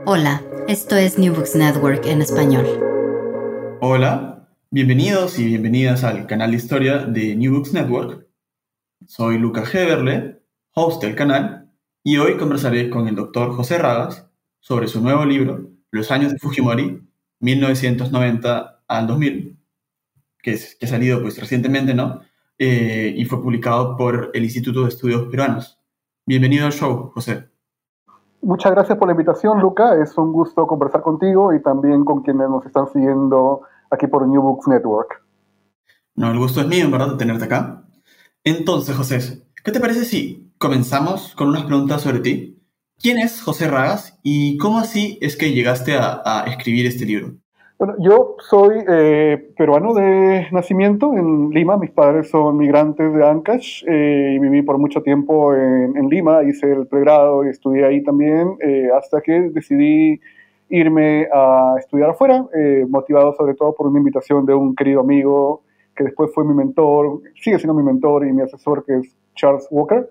Hola, esto es New Books Network en español. Hola, bienvenidos y bienvenidas al canal de historia de New Books Network. Soy Luca Heberle, host del canal, y hoy conversaré con el doctor José Ragas sobre su nuevo libro, Los años de Fujimori, 1990 al 2000, que, es, que ha salido pues recientemente, ¿no? Eh, y fue publicado por el Instituto de Estudios Peruanos. Bienvenido al show, José. Muchas gracias por la invitación, Luca. Es un gusto conversar contigo y también con quienes nos están siguiendo aquí por New Books Network. No, el gusto es mío, en verdad, tenerte acá. Entonces, José, ¿qué te parece si comenzamos con unas preguntas sobre ti? ¿Quién es José Ragas y cómo así es que llegaste a escribir este libro? Bueno, yo soy eh, peruano de nacimiento en Lima. Mis padres son migrantes de Ancash eh, y viví por mucho tiempo en, Lima. Hice el pregrado y estudié ahí también eh, hasta que decidí irme a estudiar afuera, motivado sobre todo por una invitación de un querido amigo que después fue mi mentor, sigue siendo mi mentor y mi asesor, que es Charles Walker,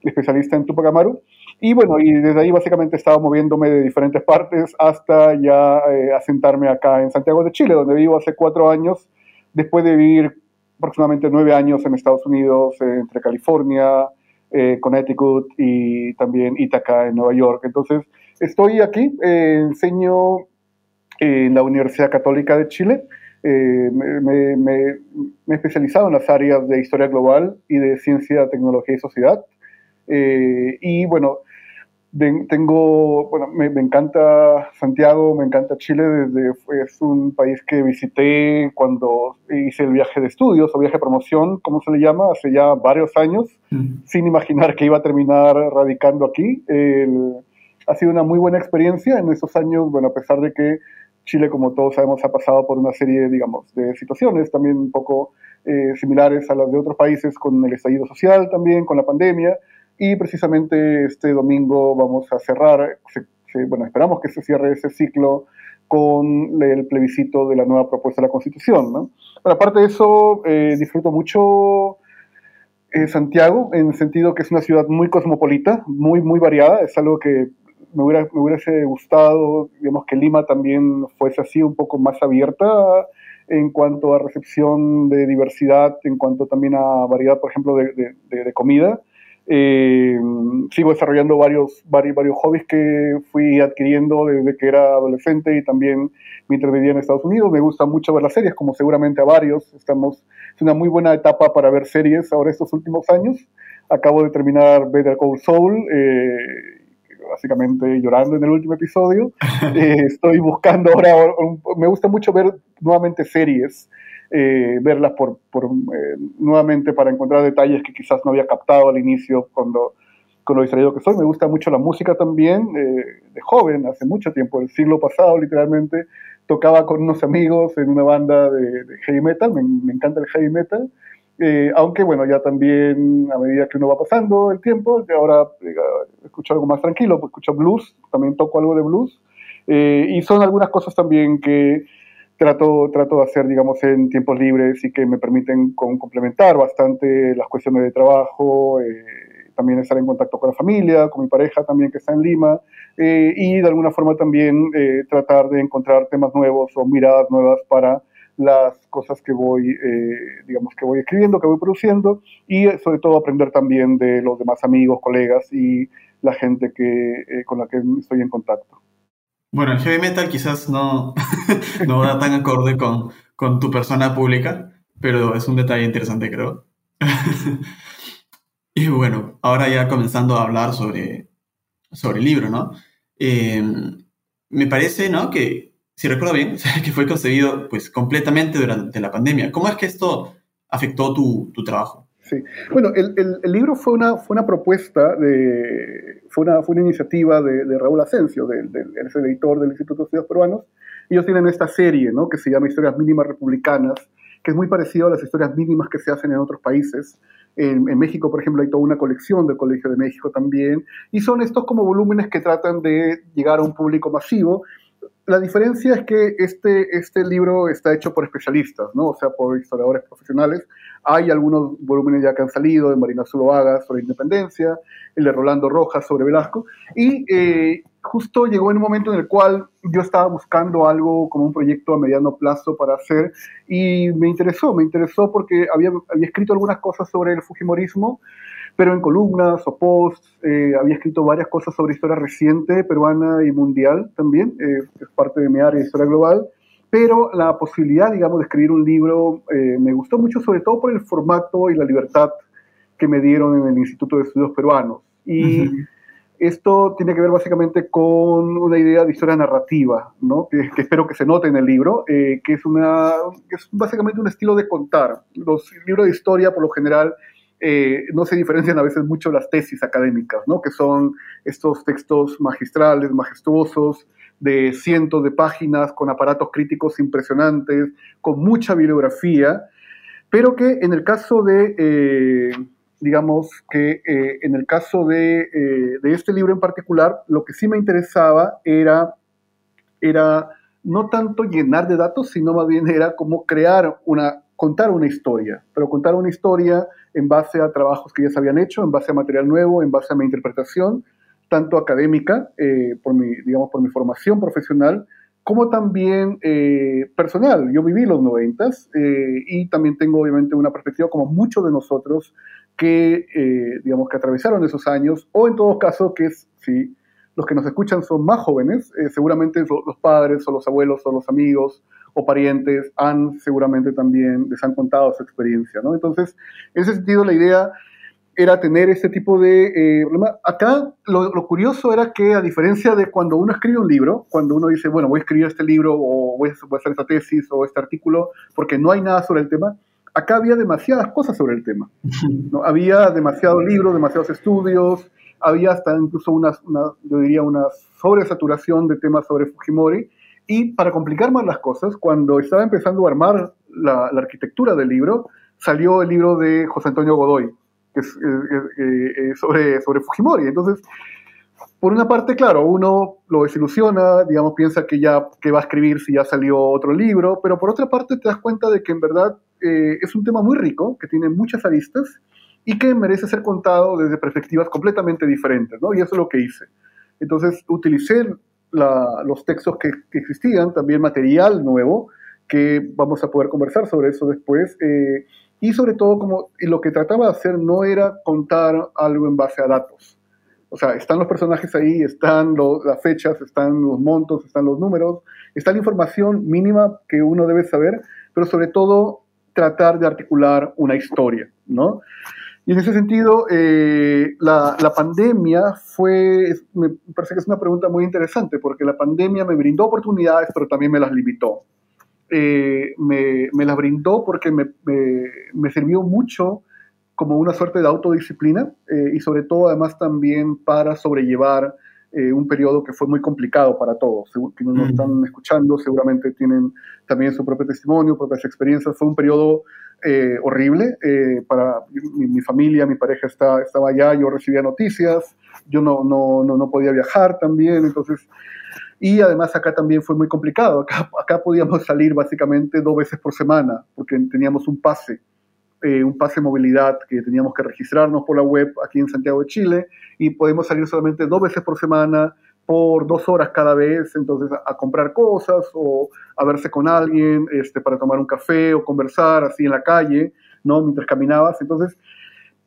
especialista en Tupac Amaru. Y bueno, y desde ahí básicamente estaba moviéndome de diferentes partes hasta ya eh, asentarme acá en Santiago de Chile, donde vivo hace cuatro años, después de vivir aproximadamente nueve años en Estados Unidos, eh, entre California, eh, Connecticut y también Ithaca en Nueva York. Entonces, estoy aquí, enseño en la Universidad Católica de Chile. Me, me, me, he especializado en las áreas de historia global y de ciencia, tecnología y sociedad. y bueno, tengo, bueno, me, encanta Santiago, me encanta Chile, desde, es un país que visité cuando hice el viaje de estudios o viaje de promoción, como se le llama, hace ya varios años, sin imaginar que iba a terminar radicando aquí. ha sido una muy buena experiencia en esos años, bueno, a pesar de que Chile, como todos sabemos, ha pasado por una serie, digamos, de situaciones también un poco eh, similares a las de otros países, con el estallido social también, con la pandemia, y precisamente este domingo vamos a cerrar, bueno, esperamos que se cierre ese ciclo con el plebiscito de la nueva propuesta de la Constitución. ¿no? Aparte de eso, eh, disfruto mucho eh, Santiago, en el sentido que es una ciudad muy cosmopolita, muy, muy variada. Es algo que me, hubiera, me hubiese gustado, digamos, que Lima también fuese así, un poco más abierta en cuanto a recepción de diversidad, en cuanto también a variedad, por ejemplo, de, de, de comida. Eh, sigo desarrollando varios, varios, varios hobbies que fui adquiriendo desde que era adolescente y también mientras vivía en Estados Unidos. Me gusta mucho ver las series, como seguramente a varios. Estamos, es una muy buena etapa para ver series ahora estos últimos años. Acabo de terminar Better Call Saul, eh, básicamente llorando en el último episodio. Eh, estoy buscando ahora, me gusta mucho ver nuevamente series. Eh, verlas por, eh, nuevamente para encontrar detalles que quizás no había captado al inicio cuando, con lo distraído que soy. Me gusta mucho la música también, eh, de joven, hace mucho tiempo, el siglo pasado literalmente, tocaba con unos amigos en una banda de, heavy metal, me, encanta el heavy metal. aunque bueno, ya también a medida que uno va pasando el tiempo, ahora escucho algo más tranquilo, pues escucho blues, también toco algo de blues, y son algunas cosas también que trato, trato de hacer, digamos, en tiempos libres y que me permiten complementar bastante las cuestiones de trabajo, eh, también estar en contacto con la familia, con mi pareja también que está en Lima, eh, y de alguna forma también eh, tratar de encontrar temas nuevos o miradas nuevas para las cosas que voy, digamos, que voy escribiendo, que voy produciendo, y sobre todo aprender también de los demás amigos, colegas y la gente que, con la que estoy en contacto. Bueno, el heavy metal quizás no, no va tan acorde con, con tu persona pública, pero es un detalle interesante, creo. y bueno, ahora ya comenzando a hablar sobre, sobre el libro, ¿no? Em, me parece, ¿no? Que, si recuerdo bien, que fue concebido pues completamente durante la pandemia. ¿Cómo es que esto afectó tu, tu trabajo? Sí. Bueno, el, libro fue una, fue una propuesta, de, fue, una, fue una iniciativa de, Raúl Asensio, del, del, el editor del Instituto de Estudios Peruanos. Ellos tienen esta serie ¿no? que se llama Historias Mínimas Republicanas, que es muy parecido a las historias mínimas que se hacen en otros países. En, en, México, por ejemplo, hay toda una colección del Colegio de México también, y son estos como volúmenes que tratan de llegar a un público masivo. La diferencia es que este, este libro está hecho por especialistas, ¿no? o sea, por historiadores profesionales, hay algunos volúmenes ya que han salido, de Marina Zuloaga sobre Independencia, el de Rolando Rojas sobre Velasco, y eh, justo llegó en un momento en el cual yo estaba buscando algo como un proyecto a mediano plazo para hacer, y me interesó, me interesó porque había, había escrito algunas cosas sobre el Fujimorismo, pero en columnas o posts, eh, había escrito varias cosas sobre historia reciente, peruana y mundial también, eh, es parte de mi área de historia global, pero la posibilidad, digamos, de escribir un libro eh, me gustó mucho, sobre todo por el formato y la libertad que me dieron en el Instituto de Estudios Peruanos. Y esto tiene que ver básicamente con una idea de historia narrativa, ¿no? que, espero que se note en el libro, eh, que, es una, que es básicamente un estilo de contar. Los libros de historia, por lo general, eh, no se diferencian a veces mucho las tesis académicas, ¿no? que son estos textos magistrales, majestuosos, de cientos de páginas, con aparatos críticos impresionantes, con mucha bibliografía, pero que en el caso de, eh, digamos que eh, en el caso de, de, este libro en particular, lo que sí me interesaba era, era no tanto llenar de datos, sino más bien era como crear una, contar una historia, pero contar una historia en base a trabajos que ya se habían hecho, en base a material nuevo, en base a mi interpretación, tanto académica, eh, por, mi, digamos, por mi formación profesional, como también eh, personal. Yo viví los noventas eh, y también tengo obviamente una perspectiva como muchos de nosotros que, digamos, que atravesaron esos años, o en todo caso que si los que nos escuchan son más jóvenes, seguramente los padres o los abuelos o los amigos o parientes han seguramente también les han contado su experiencia, ¿no? Entonces, en ese sentido la idea era tener este tipo de eh. Acá lo, curioso era que a diferencia de cuando uno escribe un libro, cuando uno dice, bueno, voy a escribir este libro o voy a, hacer esta tesis o este artículo porque no hay nada sobre el tema, acá había demasiadas cosas sobre el tema. ¿no? Había demasiados libros, demasiados estudios, había hasta incluso una, yo diría una sobresaturación de temas sobre Fujimori. Y para complicar más las cosas, cuando estaba empezando a armar la, la arquitectura del libro, salió el libro de José Antonio Godoy, que es, eh, sobre, sobre Fujimori. Entonces, por una parte, claro, uno lo desilusiona, digamos, piensa que ya que va a escribir si ya salió otro libro, pero por otra parte te das cuenta de que en verdad eh, es un tema muy rico, que tiene muchas aristas y que merece ser contado desde perspectivas completamente diferentes, ¿no? Y eso es lo que hice. Entonces, utilicé los textos que, existían, también material nuevo, que vamos a poder conversar sobre eso después, eh, y sobre todo, como lo que trataba de hacer no era contar algo en base a datos. O sea, están los personajes ahí, están las fechas, están los montos, están los números, está la información mínima que uno debe saber, pero sobre todo tratar de articular una historia, ¿no? Y en ese sentido, eh, la, la, pandemia fue, me parece que es una pregunta muy interesante, porque la pandemia me brindó oportunidades, pero también me las limitó. Eh, me, me, la brindó porque me, me, sirvió mucho como una suerte de autodisciplina eh, y sobre todo además también para sobrellevar eh, un periodo que fue muy complicado para todos. Quienes nos están escuchando seguramente tienen también su propio testimonio, propias experiencias. Fue un periodo horrible para mi, mi, familia, mi pareja está, estaba allá, yo recibía noticias, yo no, no, no, no podía viajar también, entonces Y además acá también fue muy complicado. Acá, acá podíamos salir básicamente dos veces por semana porque teníamos un pase, eh, un pase de movilidad que teníamos que registrarnos por la web aquí en Santiago de Chile y podemos salir solamente dos veces por semana por dos horas cada vez, entonces a, comprar cosas o a verse con alguien este, para tomar un café o conversar así en la calle, ¿no? Mientras caminabas. Entonces,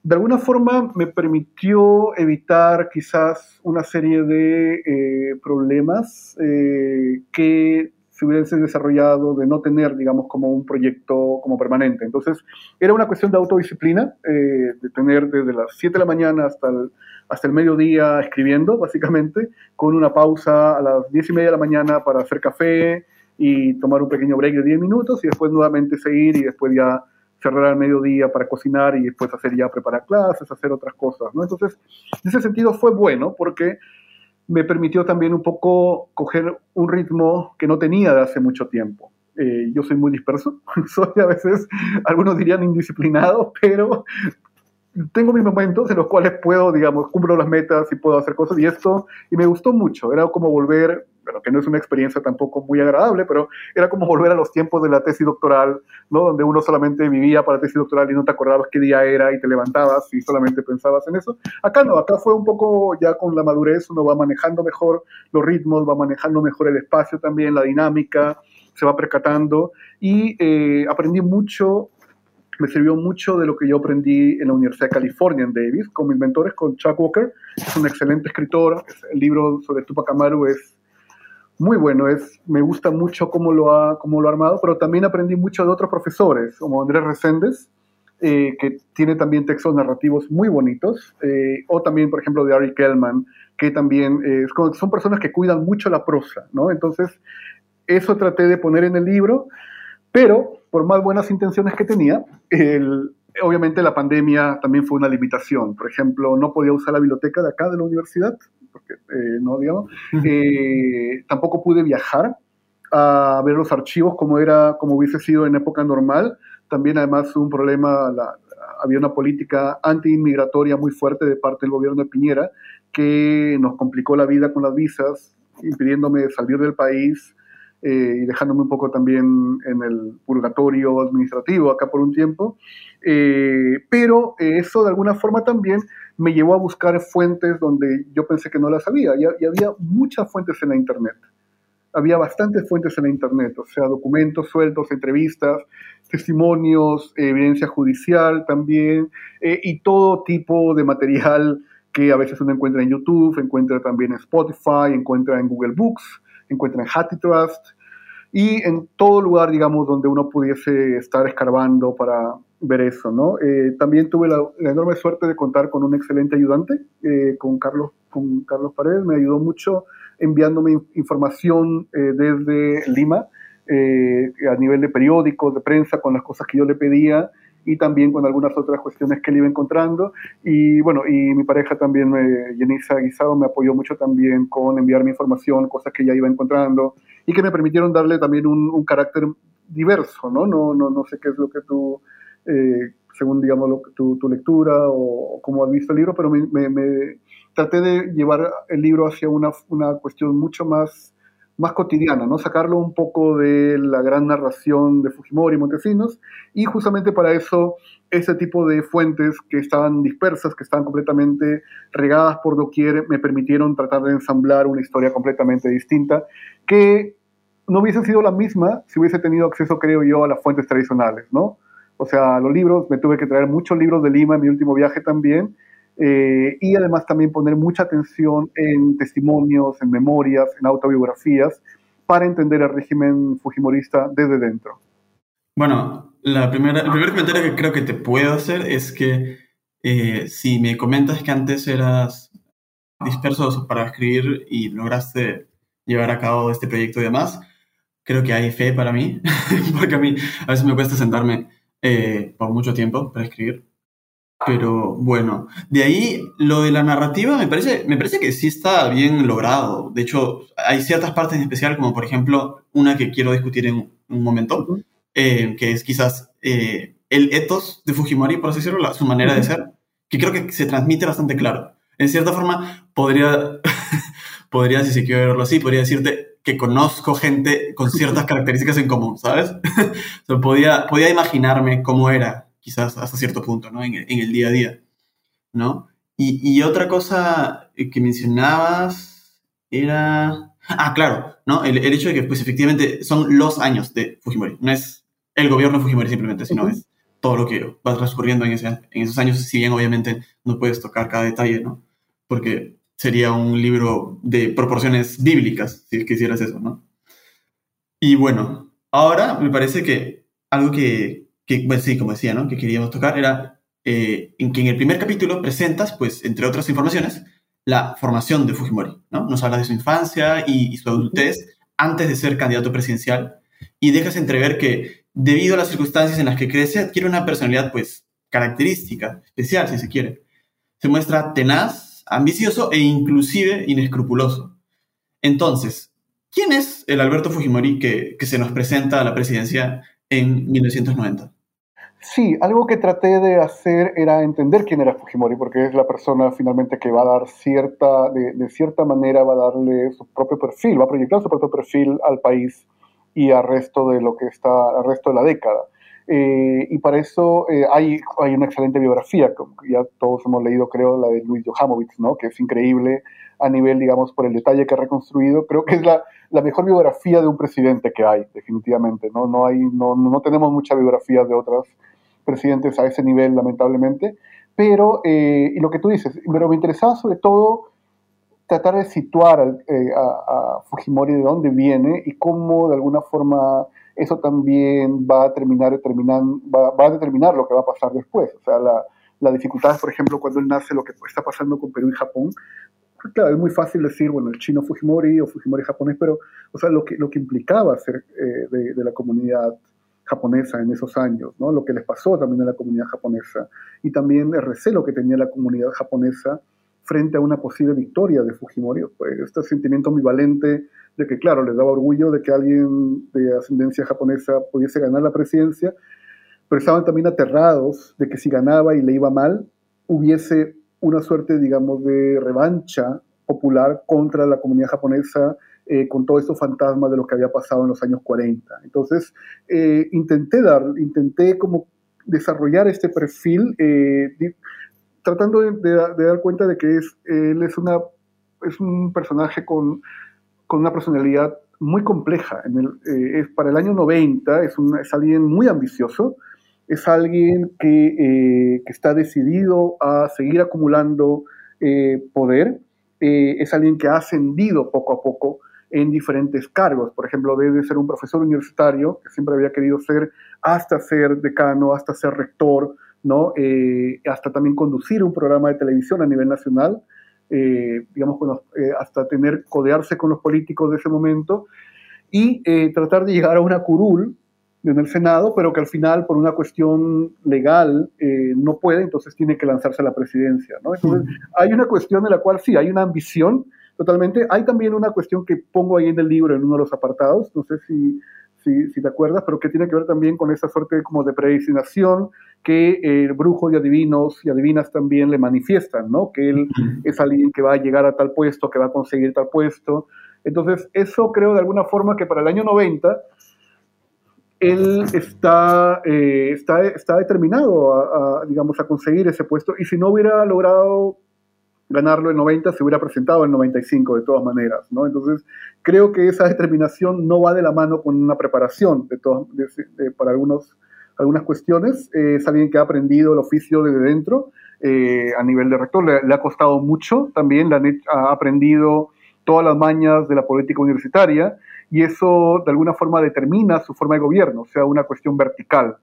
de alguna forma me permitió evitar quizás una serie de eh, problemas eh, que se hubiesen desarrollado de no tener, digamos, como un proyecto como permanente. Entonces, era una cuestión de autodisciplina, eh, de tener desde las 7 de la mañana hasta el, hasta el mediodía escribiendo, básicamente, con una pausa a las 10 y media de la mañana para hacer café y tomar un pequeño break de 10 minutos y después nuevamente seguir y después ya cerrar al mediodía para cocinar y después hacer ya preparar clases, hacer otras cosas, ¿no? Entonces, en ese sentido fue bueno porque me permitió también un poco coger un ritmo que no tenía de hace mucho tiempo. Eh, yo soy muy disperso, soy a veces, algunos dirían indisciplinado, pero tengo mis momentos en los cuales puedo, digamos, cumplo las metas y puedo hacer cosas y esto, y me gustó mucho, era como volver, bueno, que no es una experiencia tampoco muy agradable, pero era como volver a los tiempos de la tesis doctoral, ¿no? Donde uno solamente vivía para la tesis doctoral y no te acordabas qué día era y te levantabas y solamente pensabas en eso. Acá no, acá fue un poco ya con la madurez, uno va manejando mejor los ritmos, va manejando mejor el espacio también, la dinámica, se va percatando y eh, aprendí mucho me sirvió mucho de lo que yo aprendí en la Universidad de California en Davis con mis mentores, con Chuck Walker, es un excelente escritor, el libro sobre Tupac Amaru es muy bueno, es, me gusta mucho cómo lo, ha, cómo lo ha armado, pero también aprendí mucho de otros profesores, como Andrés Reséndez, eh, que tiene también textos narrativos muy bonitos, eh, o también, por ejemplo, de Ari Kellman, que también eh, son personas que cuidan mucho la prosa, ¿no? Entonces, eso traté de poner en el libro, pero por más buenas intenciones que tenía, obviamente la pandemia también fue una limitación. Por ejemplo, no podía usar la biblioteca de acá de la universidad, porque eh, no, digamos. Eh, tampoco pude viajar a ver los archivos como era, como hubiese sido en época normal. También además un problema, había una política anti-inmigratoria muy fuerte de parte del gobierno de Piñera que nos complicó la vida con las visas, impidiéndome salir del país eh, y dejándome un poco también en el purgatorio administrativo acá por un tiempo. Eh, pero eso de alguna forma también me llevó a buscar fuentes donde yo pensé que no las había, y, y había muchas fuentes en la Internet. Había bastantes fuentes en la Internet, o sea, documentos sueltos, entrevistas, testimonios, evidencia judicial también, eh, y todo tipo de material que a veces uno encuentra en YouTube, encuentra también en Spotify, encuentra en Google Books, encuentra en Trust y en todo lugar, digamos, donde uno pudiese estar escarbando para ver eso, ¿no? Eh, también tuve la, enorme suerte de contar con un excelente ayudante, eh, con, Carlos, con Carlos Paredes, me ayudó mucho enviándome información eh, desde Lima, a nivel de periódicos, de prensa, con las cosas que yo le pedía, y también con algunas otras cuestiones que él iba encontrando. Y bueno, y mi pareja también, me, Yenisa Guisado, me apoyó mucho también con enviarme información, cosas que ella iba encontrando y que me permitieron darle también un, un carácter diverso, ¿no? No, no, no sé qué es lo que tú, eh, según digamos lo, tu, tu, lectura o, cómo has visto el libro, pero me, me, me, traté de llevar el libro hacia una, una cuestión mucho más más cotidiana, ¿no? Sacarlo un poco de la gran narración de Fujimori y Montesinos, y justamente para eso ese tipo de fuentes que estaban dispersas, que estaban completamente regadas por doquier, me permitieron tratar de ensamblar una historia completamente distinta, que no hubiese sido la misma si hubiese tenido acceso, creo yo, a las fuentes tradicionales, ¿no? O sea, los libros, me tuve que traer muchos libros de Lima en mi último viaje también, eh, y además también poner mucha atención en testimonios, en memorias, en autobiografías, para entender el régimen fujimorista desde dentro. Bueno, la primera, el primer comentario que creo que te puedo hacer es que eh, si me comentas que antes eras disperso para escribir y lograste llevar a cabo este proyecto y demás, creo que hay fe para mí, porque a mí a veces me cuesta sentarme eh, por mucho tiempo para escribir. Pero bueno, de ahí lo de la narrativa me parece, me parece que sí está bien logrado. De hecho, hay ciertas partes en especial, como por ejemplo una que quiero discutir en un momento, eh, que es quizás eh, el ethos de Fujimori, por así decirlo, su manera de ser, que creo que se transmite bastante claro. En cierta forma, podría, podría, si se quiere verlo así, podría decirte que conozco gente con ciertas características en común, ¿sabes? podía, podía imaginarme cómo era, quizás hasta cierto punto, ¿no? En, en el día a día, ¿no? Y, y, otra cosa que mencionabas era... Ah, claro, ¿no? El, el, hecho de que, pues, efectivamente, son los años de Fujimori. No es el gobierno de Fujimori simplemente, sino es todo lo que va transcurriendo en, ese, en esos años, si bien obviamente no puedes tocar cada detalle, ¿no? Porque sería un libro de proporciones bíblicas, si quisieras eso, ¿no? Y bueno, ahora me parece que algo que, que bueno, sí, como decía, ¿no? Que queríamos tocar era eh, en que en el primer capítulo presentas, pues, entre otras informaciones, la formación de Fujimori, ¿no? Nos hablas de su infancia y, y su adultez antes de ser candidato presidencial y dejas entrever que debido a las circunstancias en las que crece, adquiere una personalidad, pues, característica, especial, si se quiere. Se muestra tenaz, ambicioso e inclusive inescrupuloso. Entonces, ¿quién es el Alberto Fujimori que, que se nos presenta a la presidencia en 1990? Sí, algo que traté de hacer era entender quién era Fujimori, porque es la persona finalmente que va a dar cierta, de, de cierta manera, va a darle su propio perfil, va a proyectar su propio perfil al país y al resto de lo que está, al resto de la década. Eh, y para eso eh, hay, hay una excelente biografía, como ya todos hemos leído, creo, la de Luis Johamovich, ¿no? que es increíble a nivel, digamos, por el detalle que ha reconstruido. Creo que es la, la mejor biografía de un presidente que hay, definitivamente. No, no, hay, no, no tenemos mucha biografía de otros presidentes a ese nivel, lamentablemente. Pero, eh, y lo que tú dices, pero me interesaba sobre todo tratar de situar eh, a, Fujimori de dónde viene y cómo de alguna forma eso también va a terminar, va, va, a determinar lo que va a pasar después. O sea, la, la dificultad, por ejemplo, cuando él nace, lo que está pasando con Perú y Japón. Claro, es muy fácil decir, bueno, el chino Fujimori o Fujimori japonés, pero, o sea, lo que, lo que implicaba ser eh, de, de, la comunidad japonesa en esos años, ¿no? Lo que les pasó también a la comunidad japonesa y también el recelo que tenía la comunidad japonesa frente a una posible victoria de Fujimori. Pues este sentimiento ambivalente de que, claro, les daba orgullo de que alguien de ascendencia japonesa pudiese ganar la presidencia, pero estaban también aterrados de que si ganaba y le iba mal, hubiese una suerte, digamos, de revancha popular contra la comunidad japonesa eh, con todo estos fantasmas de lo que había pasado en los años 40. Entonces, eh, intenté dar, intenté como desarrollar este perfil eh, tratando de, dar cuenta de que es, él es, una, es un personaje con, con una personalidad muy compleja. En el, eh, es para el año 90 es, un, es alguien muy ambicioso, es alguien que, eh, que está decidido a seguir acumulando eh, poder, es alguien que ha ascendido poco a poco en diferentes cargos. Por ejemplo, debe ser un profesor universitario, que siempre había querido ser, hasta ser decano, hasta ser rector, ¿no? Eh, hasta también conducir un programa de televisión a nivel nacional, eh, digamos, eh, hasta tener, codearse con los políticos de ese momento y tratar de llegar a una curul en el Senado, pero que al final, por una cuestión legal, no puede, entonces tiene que lanzarse a la presidencia, ¿no? Entonces, hay una cuestión en la cual sí, hay una ambición, totalmente. Hay también una cuestión que pongo ahí en el libro, en uno de los apartados, no sé si, si, si te acuerdas, pero que tiene que ver también con esa suerte como de predestinación que el brujo y adivinos y adivinas también le manifiestan, ¿no? Que él es alguien que va a llegar a tal puesto, que va a conseguir tal puesto. Entonces, eso creo de alguna forma que para el año 90 él está, eh, está, está determinado a, digamos, a conseguir ese puesto y si no hubiera logrado ganarlo en 90, se hubiera presentado en 95 de todas maneras, ¿no? Entonces, creo que esa determinación no va de la mano con una preparación de, de, para algunos algunas cuestiones. Eh, es alguien que ha aprendido el oficio desde dentro eh, a nivel de rector. Le, ha costado mucho también, le ha aprendido todas las mañas de la política universitaria y eso de alguna forma determina su forma de gobierno, o sea, una cuestión vertical,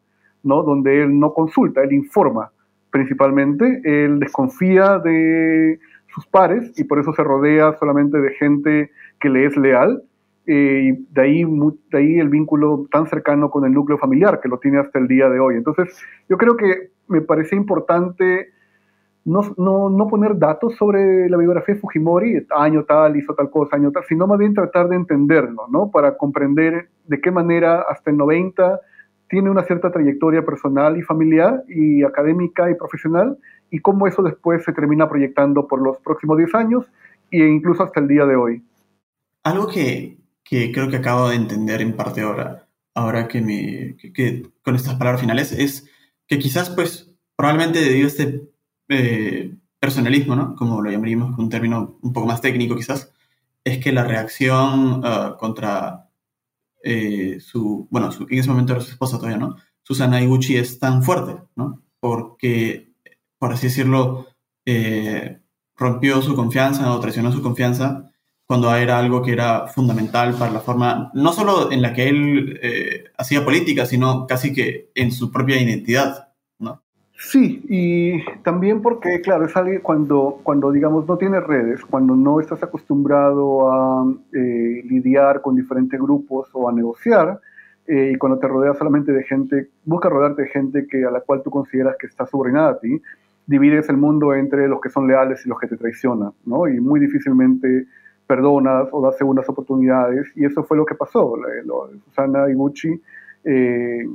¿no? donde él no consulta, él informa principalmente, él desconfía de sus pares y por eso se rodea solamente de gente que le es leal eh, y de ahí, de ahí el vínculo tan cercano con el núcleo familiar que lo tiene hasta el día de hoy. Entonces, yo creo que me parecía importante no, no, no, poner datos sobre la biografía de Fujimori, año tal, hizo tal cosa, año tal, sino más bien tratar de entenderlo, ¿no? Para comprender de qué manera hasta el 90 tiene una cierta trayectoria personal y familiar y académica y profesional y cómo eso después se termina proyectando por los próximos 10 años e incluso hasta el día de hoy. Algo que, que creo que acabo de entender en parte ahora, ahora que, me, que, con estas palabras finales, es que quizás, pues, probablemente debido a este eh, personalismo, ¿no? Como lo llamaríamos con un término un poco más técnico quizás, es que la reacción uh, contra eh, su, bueno, su, en ese momento era su esposa todavía, ¿no? Susana Iguchi es tan fuerte, ¿no? Porque, por así decirlo, eh, rompió su confianza o traicionó su confianza cuando era algo que era fundamental para la forma, no solo en la que él eh, hacía política, sino casi que en su propia identidad. Sí, y también porque, claro, es alguien cuando, cuando, digamos, no tienes redes, cuando no estás acostumbrado a eh, lidiar con diferentes grupos o a negociar, eh, y cuando te rodeas solamente de gente, busca rodearte de gente que, a la cual tú consideras que está subordinada a ti, divides el mundo entre los que son leales y los que te traicionan, ¿no? Y muy difícilmente perdonas o das segundas oportunidades, y eso fue lo que pasó. Susana Iguchi eh,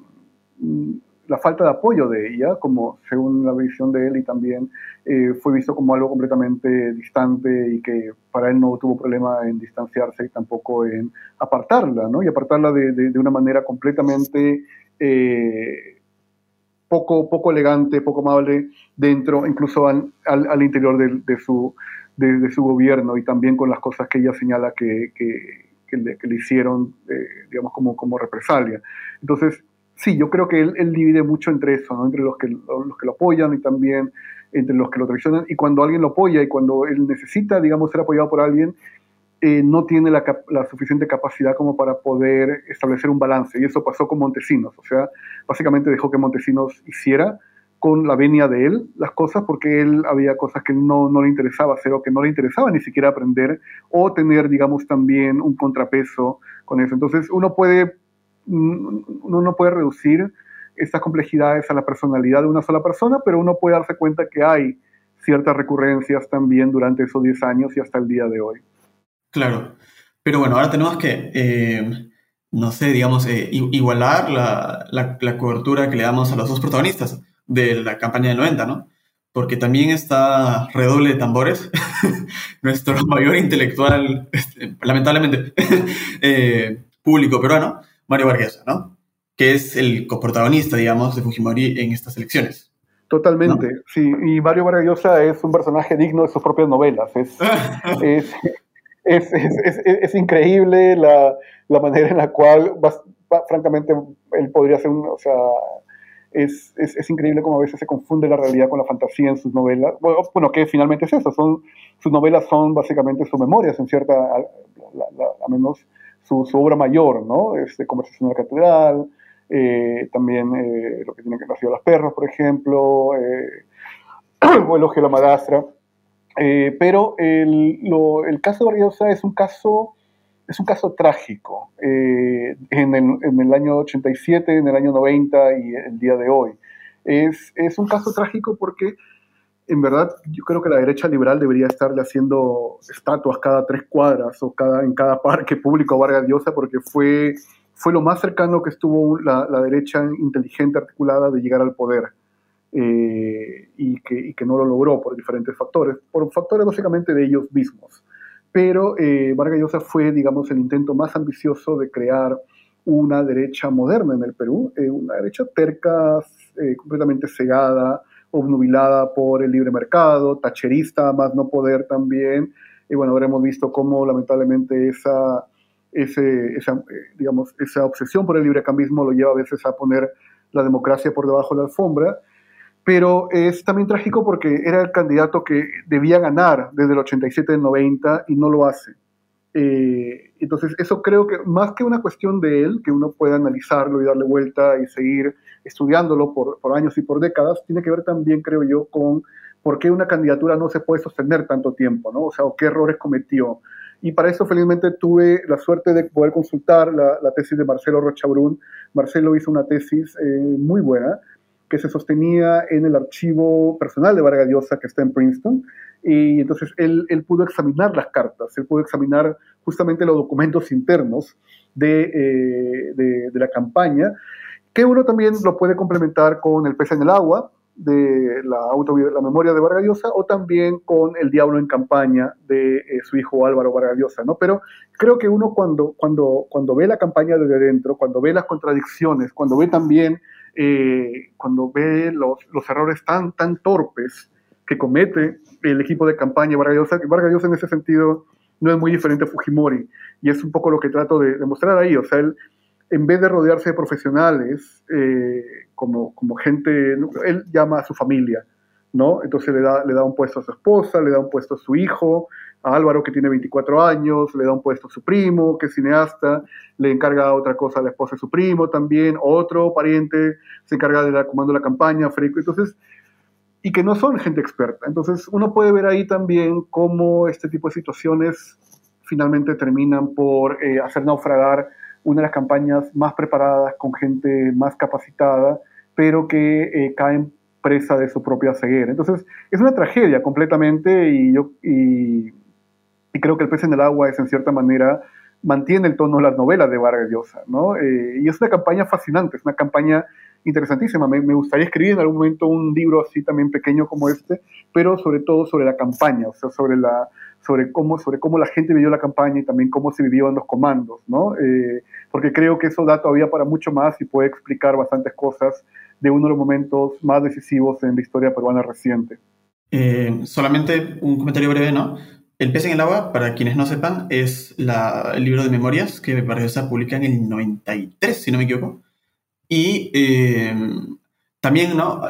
la falta de apoyo de ella, como según la visión de él, y también eh, fue visto como algo completamente distante y que para él no tuvo problema en distanciarse y tampoco en apartarla, ¿no? Y apartarla de, de, una manera completamente eh, poco, poco elegante, poco amable dentro, incluso al, al, interior de, de su, de, su gobierno y también con las cosas que ella señala que, que, que, le, le, hicieron, eh, digamos, como, como represalia. Entonces, sí, yo creo que él, divide mucho entre eso, ¿no? entre los que, los que lo apoyan y también entre los que lo traicionan. Y cuando alguien lo apoya y cuando él necesita, digamos, ser apoyado por alguien, eh, no tiene la, la, suficiente capacidad como para poder establecer un balance. Y eso pasó con Montesinos. O sea, básicamente dejó que Montesinos hiciera con la venia de él las cosas porque él había cosas que no, no le interesaba hacer o que no le interesaba ni siquiera aprender o tener, digamos, también un contrapeso con eso. Entonces uno puede uno no puede reducir estas complejidades a la personalidad de una sola persona, pero uno puede darse cuenta que hay ciertas recurrencias también durante esos 10 años y hasta el día de hoy. Claro, pero bueno, ahora tenemos que, eh, no sé, digamos, eh, igualar la, la, cobertura que le damos a los dos protagonistas de la campaña del 90, ¿no? Porque también está redoble de tambores, nuestro mayor intelectual, este, lamentablemente, eh, público peruano, Mario Vargas, ¿no? Que es el coprotagonista, digamos, de Fujimori en estas elecciones. Totalmente, sí. Y Mario Vargas es un personaje digno de sus propias novelas. Es, es, es, es increíble la, la, manera en la cual, francamente, él podría ser un. O sea, es, increíble cómo a veces se confunde la realidad con la fantasía en sus novelas. Bueno, que finalmente es eso. Son, sus novelas son básicamente sus memorias, en cierta. A, a menos su, obra mayor, ¿no? Este, Conversación de la Catedral, eh, también eh, lo que tiene que nacer los perros, por ejemplo, eh, o Elogio de la Madrastra. pero el, el, caso de Barriosa es un caso, es un caso trágico en el, en, el, año 87, en el año 90 y el día de hoy. Es, es un caso trágico porque en verdad yo creo que la derecha liberal debería estarle haciendo estatuas cada tres cuadras o cada, en cada parque público a Vargas Llosa porque fue, fue lo más cercano que estuvo la, la derecha inteligente, articulada de llegar al poder eh, y, que, y, que, no lo logró por diferentes factores, por factores básicamente de ellos mismos. Pero eh, Vargas Llosa fue, digamos, el intento más ambicioso de crear una derecha moderna en el Perú, eh, una derecha terca, eh, completamente cegada, obnubilada por el libre mercado, tacherista, más no poder también. Y bueno, ahora hemos visto cómo lamentablemente esa, ese, esa, eh, digamos, esa obsesión por el librecambismo lo lleva a veces a poner la democracia por debajo de la alfombra. Pero es también trágico porque era el candidato que debía ganar desde el 87 90 y no lo hace. Eh, entonces, eso creo que más que una cuestión de él, que uno puede analizarlo y darle vuelta y seguir estudiándolo por, por, años y por décadas, tiene que ver también, creo yo, con por qué una candidatura no se puede sostener tanto tiempo, ¿no? O sea, o qué errores cometió. Y para eso, felizmente, tuve la suerte de poder consultar la, la tesis de Marcelo Rochabrún. Marcelo hizo una tesis eh, muy buena que se sostenía en el archivo personal de Vargas Llosa, que está en Princeton, y entonces él, él, pudo examinar las cartas, él pudo examinar justamente los documentos internos de, eh, de, la campaña, que uno también lo puede complementar con El pez en el agua, de la, la memoria de Vargas Llosa, o también con El Diablo en Campaña de eh, su hijo Álvaro Vargas Llosa, ¿no? Pero creo que uno cuando, cuando, cuando ve la campaña desde dentro, cuando ve las contradicciones, cuando ve también, eh, cuando ve los, los, errores tan, tan torpes que comete el equipo de campaña Vargas Llosa, Vargas Llosa en ese sentido no es muy diferente a Fujimori, y es un poco lo que trato de, de mostrar ahí, o sea, él en vez de rodearse de profesionales, eh, como, como gente, él llama a su familia, ¿no? Entonces le da, le da un puesto a su esposa, le da un puesto a su hijo, a Álvaro que tiene 24 años, le da un puesto a su primo, que es cineasta, le encarga otra cosa a la esposa de su primo también, otro pariente se encarga de la comando de la campaña, Freco, entonces, y que no son gente experta. Entonces uno puede ver ahí también cómo este tipo de situaciones finalmente terminan por eh, hacer naufragar una de las campañas más preparadas, con gente más capacitada, pero que eh, caen presa de su propia ceguera. Entonces, es una tragedia completamente y yo y, creo que El pez en el agua es en cierta manera mantiene el tono de las novelas de Vargas Llosa, ¿no? Eh, y es una campaña fascinante, es una campaña interesantísima. Me, me, gustaría escribir en algún momento un libro así también pequeño como este, pero sobre todo sobre la campaña, o sea, sobre la, sobre cómo, sobre cómo la gente vivió la campaña y también cómo se vivió en los comandos, ¿no? Eh, porque creo que eso da todavía para mucho más y puede explicar bastantes cosas de uno de los momentos más decisivos en la historia peruana reciente. Eh, solamente un comentario breve, ¿no? El pez en el agua, para quienes no sepan, es la, el libro de memorias que se publica en el 93, si no me equivoco. Y eh, también, ¿no?